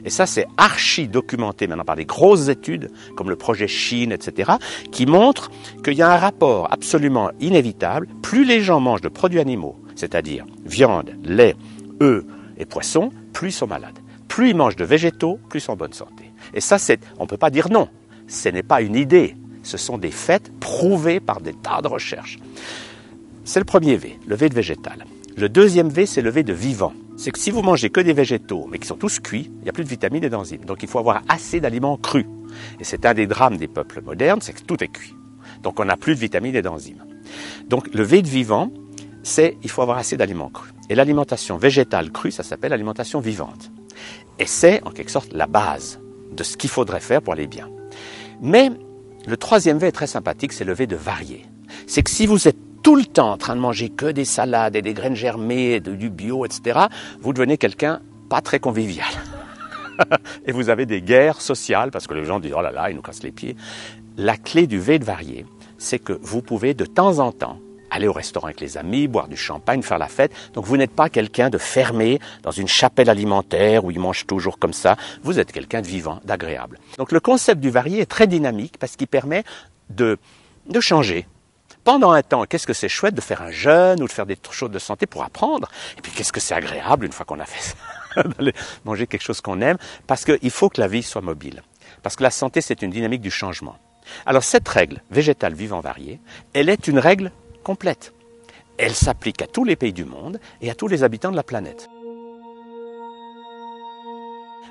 Et ça, c'est archi documenté maintenant par des grosses études, comme le projet Chine, etc., qui montrent qu'il y a un rapport absolument inévitable. Plus les gens mangent de produits animaux, c'est-à-dire viande, lait, œufs et poissons, plus ils sont malades. Plus ils mangent de végétaux, plus ils sont en bonne santé. Et ça, c'est, on ne peut pas dire non ce n'est pas une idée, ce sont des faits prouvés par des tas de recherches. C'est le premier V, le V de végétal. Le deuxième V, c'est le V de vivant. C'est que si vous mangez que des végétaux, mais qui sont tous cuits, il n'y a plus de vitamines et d'enzymes. Donc il faut avoir assez d'aliments crus. Et c'est un des drames des peuples modernes, c'est que tout est cuit. Donc on n'a plus de vitamines et d'enzymes. Donc le V de vivant, c'est il faut avoir assez d'aliments crus. Et l'alimentation végétale crue, ça s'appelle alimentation vivante. Et c'est en quelque sorte la base de ce qu'il faudrait faire pour aller bien. Mais le troisième V est très sympathique, c'est le V de varier. C'est que si vous êtes tout le temps en train de manger que des salades et des graines germées, du bio, etc., vous devenez quelqu'un pas très convivial. et vous avez des guerres sociales parce que les gens disent oh là là, ils nous cassent les pieds. La clé du V de varier, c'est que vous pouvez de temps en temps aller au restaurant avec les amis, boire du champagne, faire la fête. Donc vous n'êtes pas quelqu'un de fermé dans une chapelle alimentaire où il mange toujours comme ça. Vous êtes quelqu'un de vivant, d'agréable. Donc le concept du varié est très dynamique parce qu'il permet de, de changer. Pendant un temps, qu'est-ce que c'est chouette de faire un jeûne ou de faire des choses de santé pour apprendre? Et puis qu'est-ce que c'est agréable une fois qu'on a fait ça, d'aller manger quelque chose qu'on aime? Parce qu'il faut que la vie soit mobile. Parce que la santé, c'est une dynamique du changement. Alors cette règle, végétale vivant varié, elle est une règle complète. Elle s'applique à tous les pays du monde et à tous les habitants de la planète.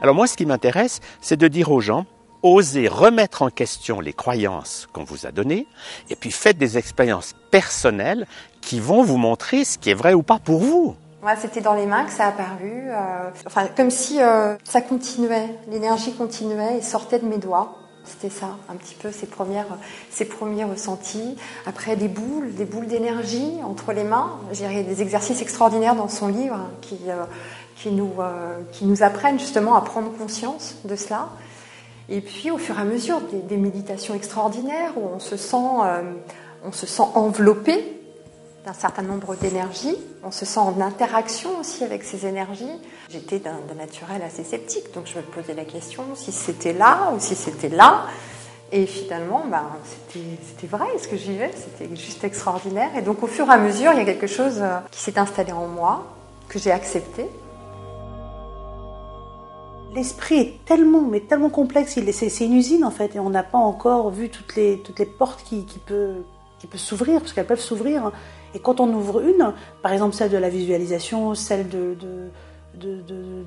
Alors moi, ce qui m'intéresse, c'est de dire aux gens, osez remettre en question les croyances qu'on vous a données, et puis faites des expériences personnelles qui vont vous montrer ce qui est vrai ou pas pour vous. Ouais, c'était dans les mains que ça a apparu, euh, enfin comme si euh, ça continuait, l'énergie continuait et sortait de mes doigts. C'était ça, un petit peu ces premières, ces premiers ressentis. Après des boules, des boules d'énergie entre les mains. J'ai des exercices extraordinaires dans son livre hein, qui, euh, qui, nous, qui nous apprennent justement à prendre conscience de cela. Et puis au fur et à mesure, des, méditations extraordinaires où on se sent, euh, on se sent enveloppé d'un certain nombre d'énergies. On se sent en interaction aussi avec ces énergies. J'étais d'un naturel assez sceptique, donc je me posais la question si c'était là ou si c'était là. Et finalement, ben, c'était vrai ce que j'y vivais, c'était juste extraordinaire. Et donc au fur et à mesure, il y a quelque chose euh, qui s'est installé en moi, que j'ai accepté. L'esprit est tellement, mais tellement complexe, c'est une usine en fait, et on n'a pas encore vu toutes les, portes qui, peuvent peut s'ouvrir, parce qu'elles peuvent s'ouvrir. Et quand on ouvre une, par exemple celle de la visualisation, celle de,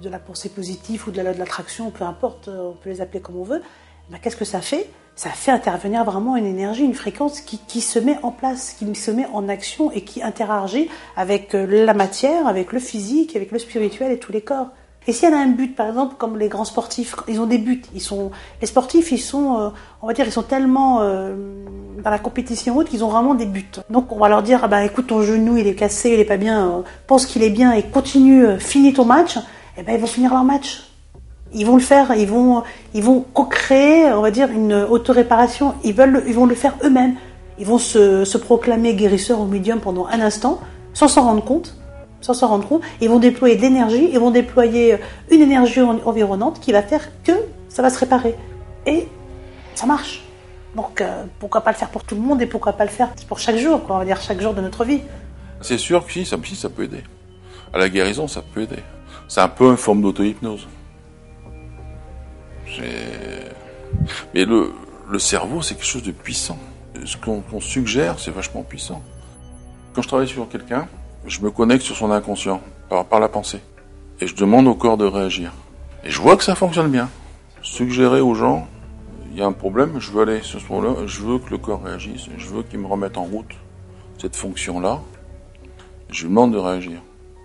la pensée positive ou de la loi de l'attraction, peu importe, on peut les appeler comme on veut, ben, qu'est-ce que ça fait? Ça fait intervenir vraiment une énergie, une fréquence qui, qui se met en place, qui se met en action et qui interagit avec la matière, avec le physique, avec le spirituel et tous les corps. Et si elle a un but, par exemple, comme les grands sportifs, ils ont des buts. Ils sont, les sportifs, ils sont, euh, on va dire, ils sont tellement euh, dans la compétition haute qu'ils ont vraiment des buts. Donc on va leur dire, ah bah écoute, ton genou il est cassé, il est pas bien, euh, pense qu'il est bien et continue, finis ton match. Eh ben ils vont finir leur match. Ils vont le faire, ils vont, ils vont co-créer, on va dire, une autoréparation. Ils veulent, ils vont le faire eux-mêmes. Ils vont se, proclamer guérisseurs ou médium pendant un instant, sans s'en rendre compte sans s'en rendre compte, ils vont déployer de l'énergie, ils vont déployer une énergie environnante qui va faire que ça va se réparer. Et ça marche. Donc euh, pourquoi pas le faire pour tout le monde et pourquoi pas le faire pour chaque jour, quoi, on va dire chaque jour de notre vie. C'est sûr que si ça, si, ça peut aider. À la guérison, ça peut aider. C'est un peu une forme d'auto-hypnose. Mais le, le cerveau, c'est quelque chose de puissant. Ce qu'on suggère, c'est vachement puissant. Quand je travaille sur quelqu'un, je me connecte sur son inconscient par, la pensée. Et je demande au corps de réagir. Et je vois que ça fonctionne bien. Suggérer aux gens, il y a un problème, je veux aller ce point-là, je veux que le corps réagisse, je veux qu'il me remette en route cette fonction-là. Je lui demande de réagir.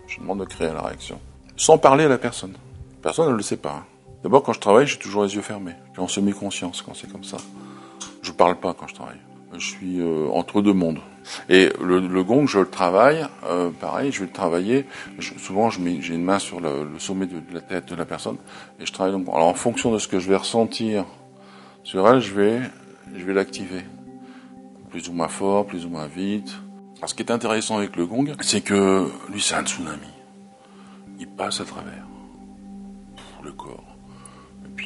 Je lui demande de créer la réaction. Sans parler à la personne. Personne ne le sait pas. D'abord, quand je travaille, j'ai toujours les yeux fermés. Puis on se met conscience quand c'est comme ça. Je parle pas quand je travaille. Je suis euh, entre deux mondes. Et le, le, gong, je le travaille, euh, pareil, je vais le travailler. Je, souvent, j'ai une main sur le, le, sommet de la tête de la personne et je travaille. Donc, alors, en fonction de ce que je vais ressentir sur elle, je vais, je vais l'activer, plus ou moins fort, plus ou moins vite. Alors, ce qui est intéressant avec le gong, c'est que lui, c'est un tsunami. Il passe à travers le corps.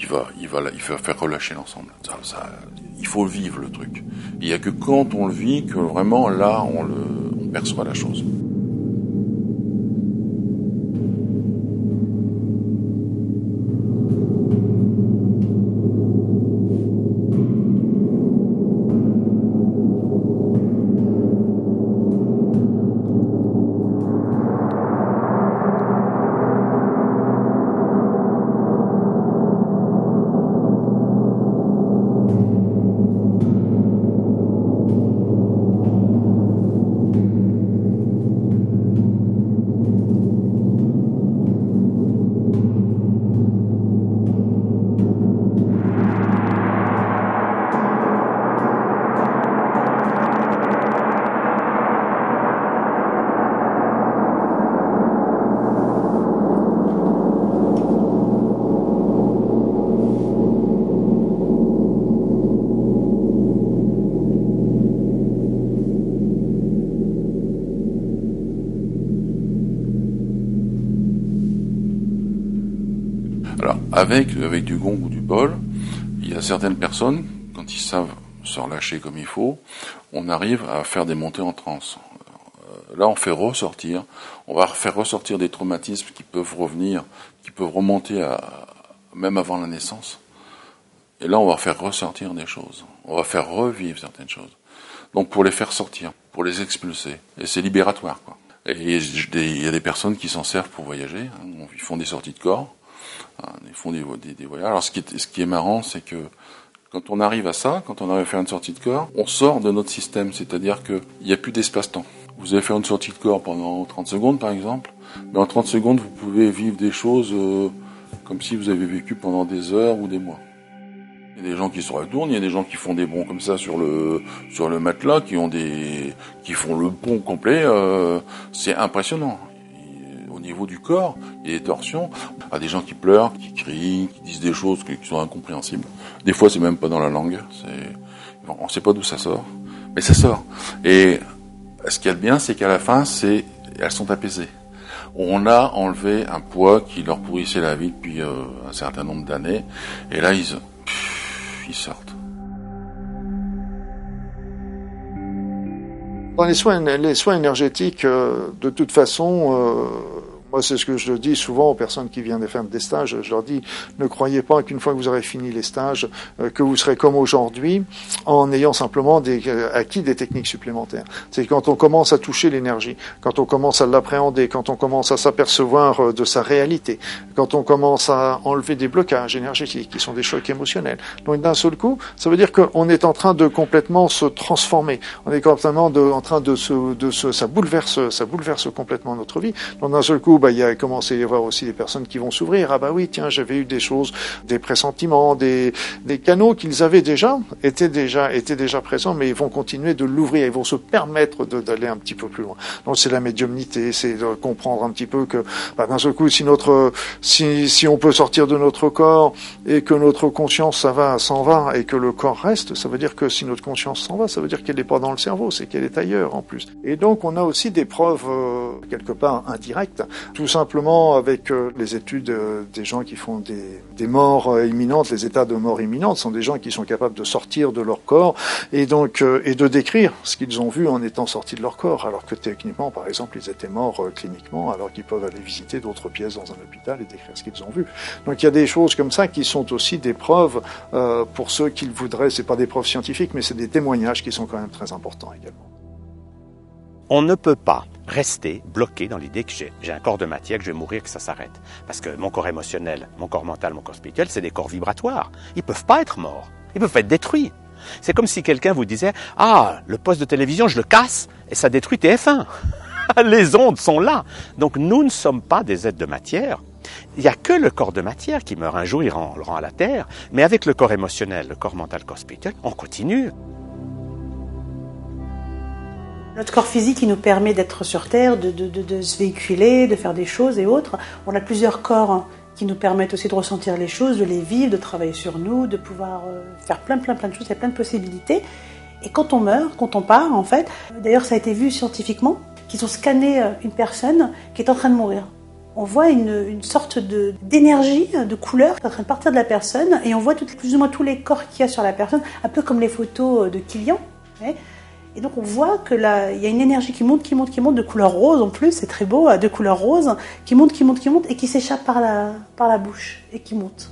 Il va, il va, il va faire relâcher l'ensemble. Ça, ça, il faut vivre le truc. Il n'y a que quand on le vit que vraiment là on, le, on perçoit la chose. Avec, avec du gong ou du bol, il y a certaines personnes, quand ils savent se relâcher comme il faut, on arrive à faire des montées en transe. Euh, là, on fait ressortir, on va faire ressortir des traumatismes qui peuvent revenir, qui peuvent remonter à, même avant la naissance. Et là, on va faire ressortir des choses. On va faire revivre certaines choses. Donc, pour les faire sortir, pour les expulser. Et c'est libératoire, quoi. Et il y a des personnes qui s'en servent pour voyager. Hein. Ils font des sorties de corps. Hein, ils font des, voyages. Alors ce qui est, ce qui est marrant, c'est que quand on arrive à ça, quand on arrive à faire une sortie de corps, on sort de notre système, c'est-à-dire qu'il n'y a plus d'espace-temps. Vous allez faire une sortie de corps pendant 30 secondes, par exemple, mais en 30 secondes, vous pouvez vivre des choses euh, comme si vous avez vécu pendant des heures ou des mois. Il y a des gens qui se retournent, il y a des gens qui font des bonds comme ça sur le sur le matelas, qui ont des qui font le pont complet. Euh, c'est impressionnant. Au niveau du corps, il y a des torsions. Il y a des gens qui pleurent, qui crient, qui disent des choses qui, sont incompréhensibles. Des fois, c'est même pas dans la langue. On ne sait pas d'où ça sort, mais ça sort. Et ce qu'il y a de bien, c'est qu'à la fin, elles sont apaisées. On a enlevé un poids qui leur pourrissait la vie depuis euh, un certain nombre d'années, et là ils sortent. Dans les soins, les soins énergétiques, euh, de toute façon, euh, moi, c'est ce que je dis souvent aux personnes qui viennent de faire des stages. Je leur dis, ne croyez pas qu'une fois que vous aurez fini les stages, euh, que vous serez comme aujourd'hui, en ayant simplement euh, acquis des techniques supplémentaires. C'est quand on commence à toucher l'énergie, quand on commence à l'appréhender, quand on commence à s'apercevoir euh, de sa réalité, quand on commence à enlever des blocages énergétiques qui sont des chocs émotionnels. Donc d'un seul coup, ça veut dire qu'on est en train de complètement se transformer. On est complètement de, en train de se, de se, ça bouleverse, ça bouleverse complètement notre vie. Donc d'un seul coup, bah, il y a commencé à y avoir aussi des personnes qui vont s'ouvrir. Ah bah oui, tiens, j'avais eu des choses, des pressentiments, des, des canaux qu'ils avaient déjà, étaient déjà, étaient déjà présents, mais ils vont continuer de l'ouvrir, ils vont se permettre d'aller un petit peu plus loin. Donc c'est la médiumnité, c'est de comprendre un petit peu que bah, d'un seul coup, si notre, si, si on peut sortir de notre corps et que notre conscience ça va, s'en va et que le corps reste, ça veut dire que si notre conscience s'en va, ça veut dire qu'elle n'est pas dans le cerveau, c'est qu'elle est ailleurs en plus. Et donc on a aussi des preuves euh, quelque part indirectes tout simplement avec euh, les études euh, des gens qui font des, des morts euh, imminentes, les états de mort imminente, sont des gens qui sont capables de sortir de leur corps et donc et de décrire ce qu'ils ont vu en étant sortis de leur corps, alors que techniquement, par exemple, ils étaient morts cliniquement, alors qu'ils peuvent aller visiter d'autres pièces dans un hôpital et décrire ce qu'ils ont vu. Donc il y a des choses comme ça qui sont aussi des preuves pour ceux qui le voudraient. C'est pas des preuves scientifiques, mais c'est des témoignages qui sont quand même très importants également. On ne peut pas rester bloqué dans l'idée que j'ai un corps de matière, que je vais mourir, que ça s'arrête. Parce que mon corps émotionnel, mon corps mental, mon corps spirituel, c'est des corps vibratoires. Ils peuvent pas être morts. Ils peuvent être détruits. C'est comme si quelqu'un vous disait Ah, le poste de télévision, je le casse et ça détruit TF1. Les ondes sont là. Donc nous ne sommes pas des êtres de matière. Il n'y a que le corps de matière qui meurt un jour, il rend, le rend à la terre. Mais avec le corps émotionnel, le corps mental, le corps spirituel, on continue. Notre corps physique, il nous permet d'être sur Terre, de, se véhiculer, de faire des choses et autres. On a plusieurs corps qui nous permettent aussi de ressentir les choses, de les vivre, de travailler sur nous, de pouvoir euh, faire plein, plein, plein de choses. Il y a plein de possibilités. Et quand on meurt, quand on part, en fait, d'ailleurs, ça a été vu scientifiquement, qu'ils ont scanné euh, une personne qui est en train de mourir. On voit une, sorte d'énergie, de, couleur qui est en train de partir de la personne, et on voit tout, plus ou moins tous les corps qu'il y a sur la personne, un peu comme les photos de Kilian. Et donc on voit que là, il y a une énergie qui monte, qui monte, qui monte, de couleur rose en plus, c'est très beau, de couleur rose, qui monte, qui monte, qui monte, et qui s'échappe par la, par la bouche, et qui monte.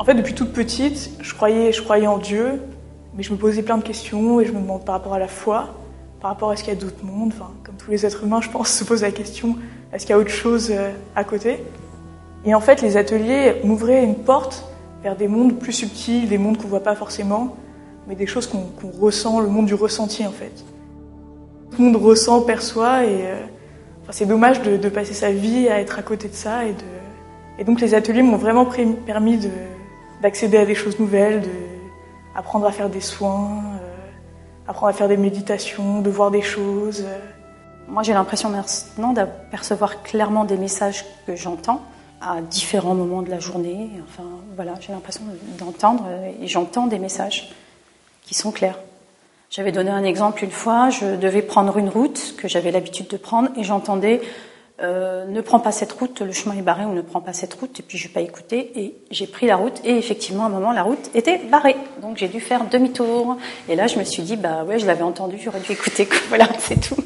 En fait, depuis toute petite, je croyais, je croyais en Dieu, mais je me posais plein de questions, et je me demande par rapport à la foi, par rapport à ce qu'il y a d'autres mondes, enfin, comme tous les êtres humains, je pense, se posent la question, est-ce qu'il y a autre chose euh, à côté? Et en fait, les ateliers m'ouvraient une porte vers des mondes plus subtils, des mondes qu'on voit pas forcément, mais des choses qu'on ressent, le monde du ressenti en fait. Tout le monde ressent, perçoit, et euh, c'est dommage de, passer sa vie à être à côté de ça. Et, donc les ateliers m'ont vraiment permis d'accéder à des choses nouvelles, d'apprendre à faire des soins, euh, apprendre à faire des méditations, de voir des choses. Moi j'ai l'impression maintenant d'apercevoir clairement des messages que j'entends à différents moments de la journée. Enfin voilà, j'ai l'impression d'entendre et j'entends des messages qui sont clairs. J'avais donné un exemple une fois, je devais prendre une route que j'avais l'habitude de prendre et j'entendais euh, ne prends pas cette route, le chemin est barré ou ne prends pas cette route et puis je n'ai pas écouté et j'ai pris la route et effectivement à un moment la route était barrée donc j'ai dû faire demi-tour et là je me suis dit bah ouais je l'avais entendu j'aurais dû écouter voilà c'est tout.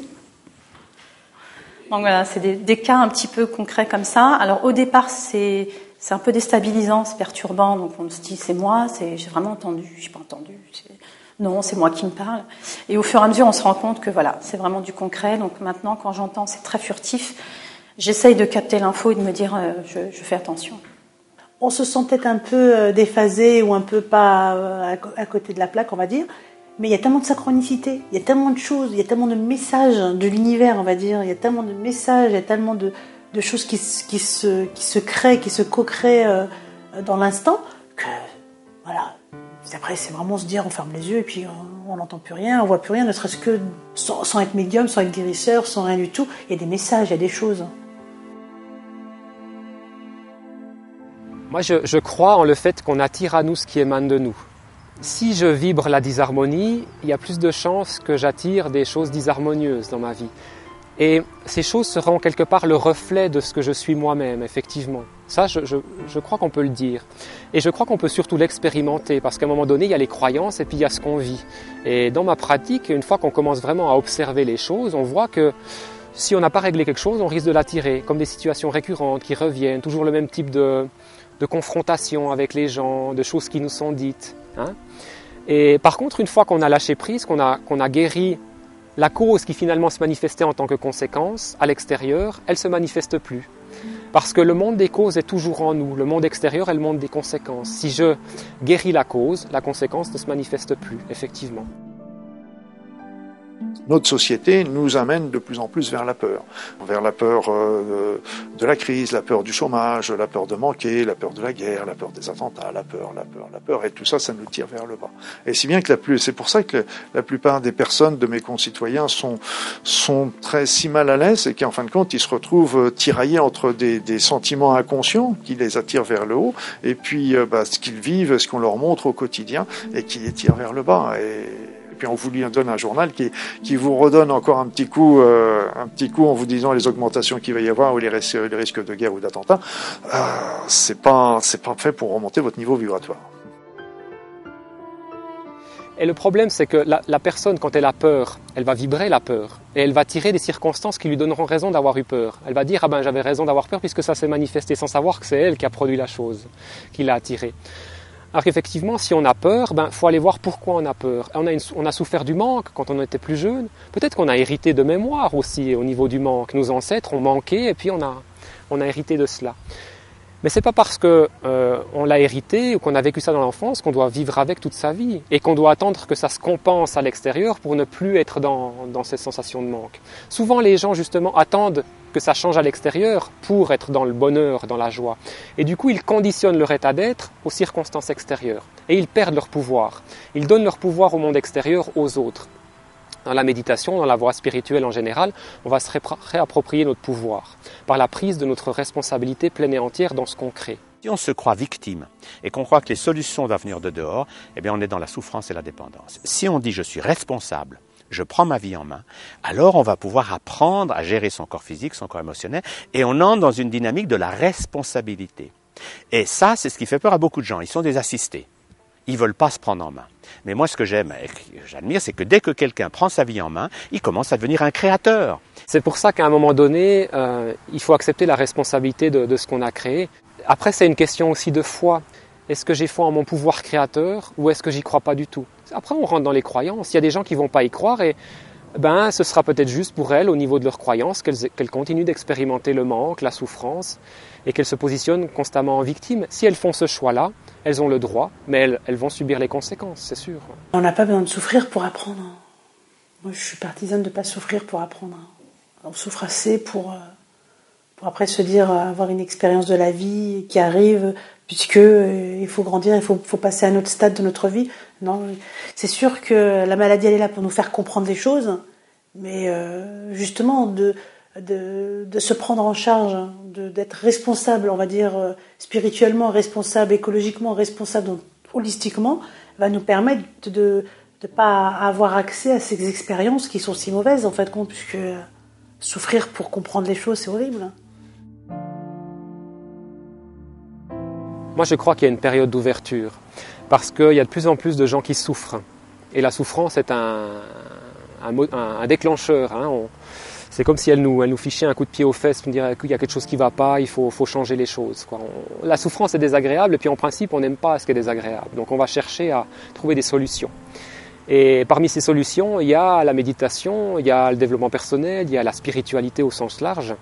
Donc voilà c'est des, cas un petit peu concrets comme ça. Alors au départ c'est c'est un peu déstabilisant, c'est perturbant donc on se dit c'est moi, j'ai vraiment entendu, j'ai pas entendu, non, c'est moi qui me parle. Et au fur et à mesure, on se rend compte que voilà, c'est vraiment du concret. Donc maintenant, quand j'entends, c'est très furtif. j'essaye de capter l'info et de me dire, euh, je, fais attention. On se sentait un peu euh, déphasé ou un peu pas euh, à côté de la plaque, on va dire. Mais il y a tellement de synchronicité, il y a tellement de choses, il y a tellement de messages de l'univers, on va dire. Il y a tellement de messages, il y a tellement de, choses qui, qui, se, qui se créent, qui se co-créent dans l'instant que, voilà. Après, c'est vraiment se dire, on ferme les yeux et puis on n'entend plus rien, on voit plus rien, ne serait-ce que sans, être médium, sans être guérisseur, sans rien du tout. Il y a des messages, il y a des choses. Moi, je, je crois en le fait qu'on attire à nous ce qui émane de nous. Si je vibre la disharmonie, il y a plus de chances que j'attire des choses disharmonieuses dans ma vie. Et ces choses seront quelque part le reflet de ce que je suis moi-même, effectivement. Ça, je, crois qu'on peut le dire. Et je crois qu'on peut surtout l'expérimenter, parce qu'à un moment donné, il y a les croyances et puis il y a ce qu'on vit. Et dans ma pratique, une fois qu'on commence vraiment à observer les choses, on voit que si on n'a pas réglé quelque chose, on risque de l'attirer, comme des situations récurrentes qui reviennent, toujours le même type de, confrontation avec les gens, de choses qui nous sont dites. Hein. Et par contre, une fois qu'on a lâché prise, qu'on a, qu'on a guéri la cause qui finalement se manifestait en tant que conséquence à l'extérieur, elle se manifeste plus. Parce que le monde des causes est toujours en nous, le monde extérieur est le monde des conséquences. Si je guéris la cause, la conséquence ne se manifeste plus, effectivement notre société nous amène de plus en plus vers la peur. Vers la peur euh, de la crise, la peur du chômage, la peur de manquer, la peur de la guerre, la peur des attentats, la peur, la peur, la peur. Et tout ça, ça nous tire vers le bas. Et si bien que la plus, c'est pour ça que la plupart des personnes de mes concitoyens sont, sont très si mal à l'aise et qu'en fin de compte, ils se retrouvent tiraillés entre des, des, sentiments inconscients qui les attirent vers le haut et puis euh, bah, ce qu'ils vivent, ce qu'on leur montre au quotidien et qui les tire vers le bas. Et, puis on vous donne un journal qui, qui vous redonne encore un petit coup, euh, un petit coup en vous disant les augmentations qu'il va y avoir ou les, risques, les risques de guerre ou d'attentat, euh, c'est pas, c'est pas fait pour remonter votre niveau vibratoire. Et le problème, c'est que la, la, personne, quand elle a peur, elle va vibrer la peur. Et elle va tirer des circonstances qui lui donneront raison d'avoir eu peur. Elle va dire, ah ben j'avais raison d'avoir peur puisque ça s'est manifesté sans savoir que c'est elle qui a produit la chose, qui l'a attirée. Alors qu'effectivement, si on a peur, ben faut aller voir pourquoi on a peur. On a, on a souffert du manque quand on était plus jeune. Peut-être qu'on a hérité de mémoire aussi au niveau du manque. Nos ancêtres ont manqué et puis on a, on a hérité de cela. Mais c'est pas parce que euh, on l'a hérité ou qu'on a vécu ça dans l'enfance qu'on doit vivre avec toute sa vie et qu'on doit attendre que ça se compense à l'extérieur pour ne plus être dans, dans cette sensation de manque. Souvent, les gens justement attendent que ça change à l'extérieur pour être dans le bonheur, dans la joie. Et du coup, ils conditionnent leur état d'être aux circonstances extérieures et ils perdent leur pouvoir. Ils donnent leur pouvoir au monde extérieur aux autres dans la méditation, dans la voie spirituelle en général, on va se réapproprier notre pouvoir par la prise de notre responsabilité pleine et entière dans ce qu'on crée. Si on se croit victime et qu'on croit que les solutions doivent venir de dehors, eh bien on est dans la souffrance et la dépendance. Si on dit je suis responsable, je prends ma vie en main, alors on va pouvoir apprendre à gérer son corps physique, son corps émotionnel, et on entre dans une dynamique de la responsabilité. Et ça, c'est ce qui fait peur à beaucoup de gens. Ils sont des assistés ils veulent pas se prendre en main. Mais moi, ce que j'aime et que j'admire, c'est que dès que quelqu'un prend sa vie en main, il commence à devenir un créateur. C'est pour ça qu'à un moment donné, euh, il faut accepter la responsabilité de, de ce qu'on a créé. Après, c'est une question aussi de foi. Est-ce que j'ai foi en mon pouvoir créateur ou est-ce que j'y crois pas du tout? Après, on rentre dans les croyances. Il y a des gens qui vont pas y croire et ben, ce sera peut-être juste pour elles, au niveau de leurs croyances, qu'elles qu continuent d'expérimenter le manque, la souffrance, et qu'elles se positionnent constamment en victime. Si elles font ce choix-là, elles ont le droit, mais elles, elles vont subir les conséquences, c'est sûr. On n'a pas besoin de souffrir pour apprendre. Moi, je suis partisane de ne pas souffrir pour apprendre. On souffre assez pour, euh, pour après se dire euh, avoir une expérience de la vie qui arrive, puisque euh, il faut grandir, il faut, faut passer à un autre stade de notre vie. Non, c'est sûr que la maladie elle est là pour nous faire comprendre des choses, mais euh, justement de, de, se prendre en charge, d'être responsable, on va dire euh, spirituellement responsable, écologiquement responsable, holistiquement, va nous permettre de ne pas avoir accès à ces expériences qui sont si mauvaises en fait, puisque souffrir pour comprendre les choses c'est horrible. Moi, je crois qu'il y a une période d'ouverture parce qu'il y a de plus en plus de gens qui souffrent. Et la souffrance est un, déclencheur. Hein. C'est comme si elle nous, elle nous fichait un coup de pied aux fesses, nous dirait qu'il y a quelque chose qui ne va pas, il faut, faut changer les choses. La souffrance est désagréable et puis en principe, on n'aime pas ce qui est désagréable. Donc on va chercher à trouver des solutions. Et parmi ces solutions, il y a la méditation, il y a le développement personnel, il y a la spiritualité au sens large.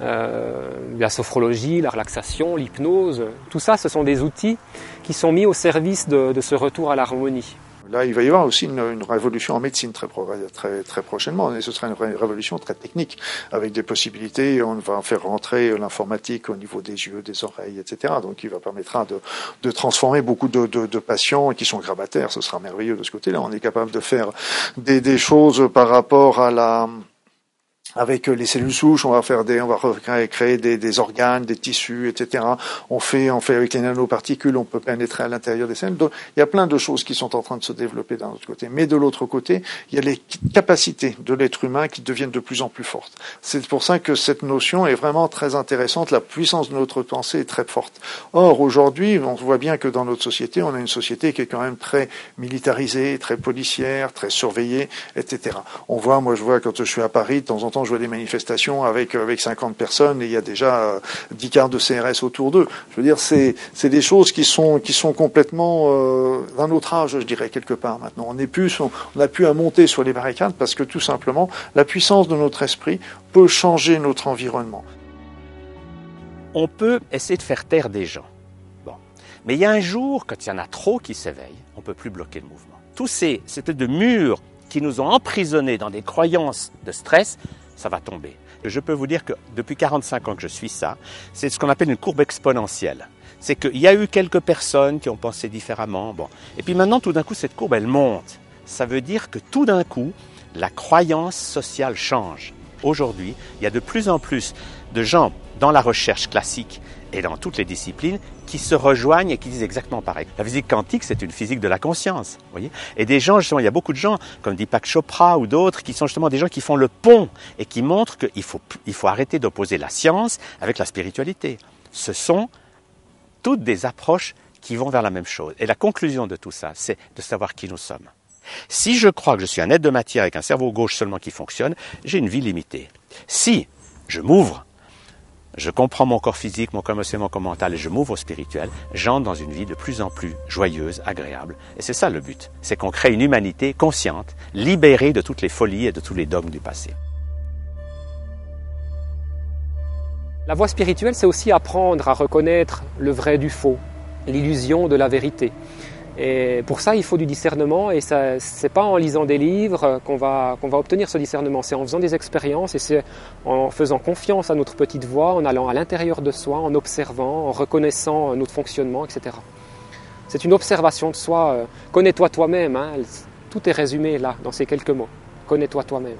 euh, la sophrologie, la relaxation, l'hypnose. Tout ça, ce sont des outils qui sont mis au service de, de ce retour à l'harmonie. Là, il va y avoir aussi une, une révolution en médecine très, très, très prochainement, et ce sera une révolution très technique, avec des possibilités. On va faire rentrer l'informatique au niveau des yeux, des oreilles, etc. Donc, il va permettra de, de transformer beaucoup de, de, de, patients qui sont grabataires. Ce sera merveilleux de ce côté-là. On est capable de faire des, des choses par rapport à la avec les cellules souches, on va faire des, on va créer des, des, organes, des tissus, etc. On fait, on fait avec les nanoparticules, on peut pénétrer à l'intérieur des cellules. Donc, il y a plein de choses qui sont en train de se développer d'un autre côté. Mais de l'autre côté, il y a les capacités de l'être humain qui deviennent de plus en plus fortes. C'est pour ça que cette notion est vraiment très intéressante. La puissance de notre pensée est très forte. Or, aujourd'hui, on voit bien que dans notre société, on a une société qui est quand même très militarisée, très policière, très surveillée, etc. On voit, moi, je vois quand je suis à Paris, de temps en temps, je vois des manifestations avec avec 50 personnes et il y a déjà 10 euh, quarts de CRS autour d'eux. Je veux dire, c'est des choses qui sont qui sont complètement euh, d'un autre âge, je dirais quelque part maintenant. On est plus on, on pu à monter sur les barricades parce que tout simplement la puissance de notre esprit peut changer notre environnement. On peut essayer de faire taire des gens. Bon. Mais il y a un jour, quand il y en a trop qui s'éveillent, on peut plus bloquer le mouvement. Tous ces, c'était de murs qui nous ont emprisonnés dans des croyances de stress, ça va tomber. Je peux vous dire que depuis 45 ans que je suis ça, c'est ce qu'on appelle une courbe exponentielle. C'est qu'il y a eu quelques personnes qui ont pensé différemment. Bon. Et puis maintenant, tout d'un coup, cette courbe, elle monte. Ça veut dire que tout d'un coup, la croyance sociale change. Aujourd'hui, il y a de plus en plus de gens dans la recherche classique et dans toutes les disciplines qui se rejoignent et qui disent exactement pareil. La physique quantique, c'est une physique de la conscience, voyez. Et des gens, justement, il y a beaucoup de gens, comme Deepak Chopra ou d'autres, qui sont justement des gens qui font le pont et qui montrent qu'il faut, il faut arrêter d'opposer la science avec la spiritualité. Ce sont toutes des approches qui vont vers la même chose. Et la conclusion de tout ça, c'est de savoir qui nous sommes. Si je crois que je suis un être de matière avec un cerveau gauche seulement qui fonctionne, j'ai une vie limitée. Si je m'ouvre je comprends mon corps physique, mon corps mental et je m'ouvre au spirituel, j'entre dans une vie de plus en plus joyeuse, agréable. Et c'est ça le but. C'est qu'on crée une humanité consciente, libérée de toutes les folies et de tous les dogmes du passé. La voie spirituelle, c'est aussi apprendre à reconnaître le vrai du faux, l'illusion de la vérité. Et pour ça, il faut du discernement et ce n'est pas en lisant des livres qu'on va, va obtenir ce discernement, c'est en faisant des expériences et c'est en faisant confiance à notre petite voix, en allant à l'intérieur de soi, en observant, en reconnaissant notre fonctionnement, etc. C'est une observation de soi. Euh, connais-toi toi-même, hein, tout est résumé là, dans ces quelques mots. Connais-toi toi-même.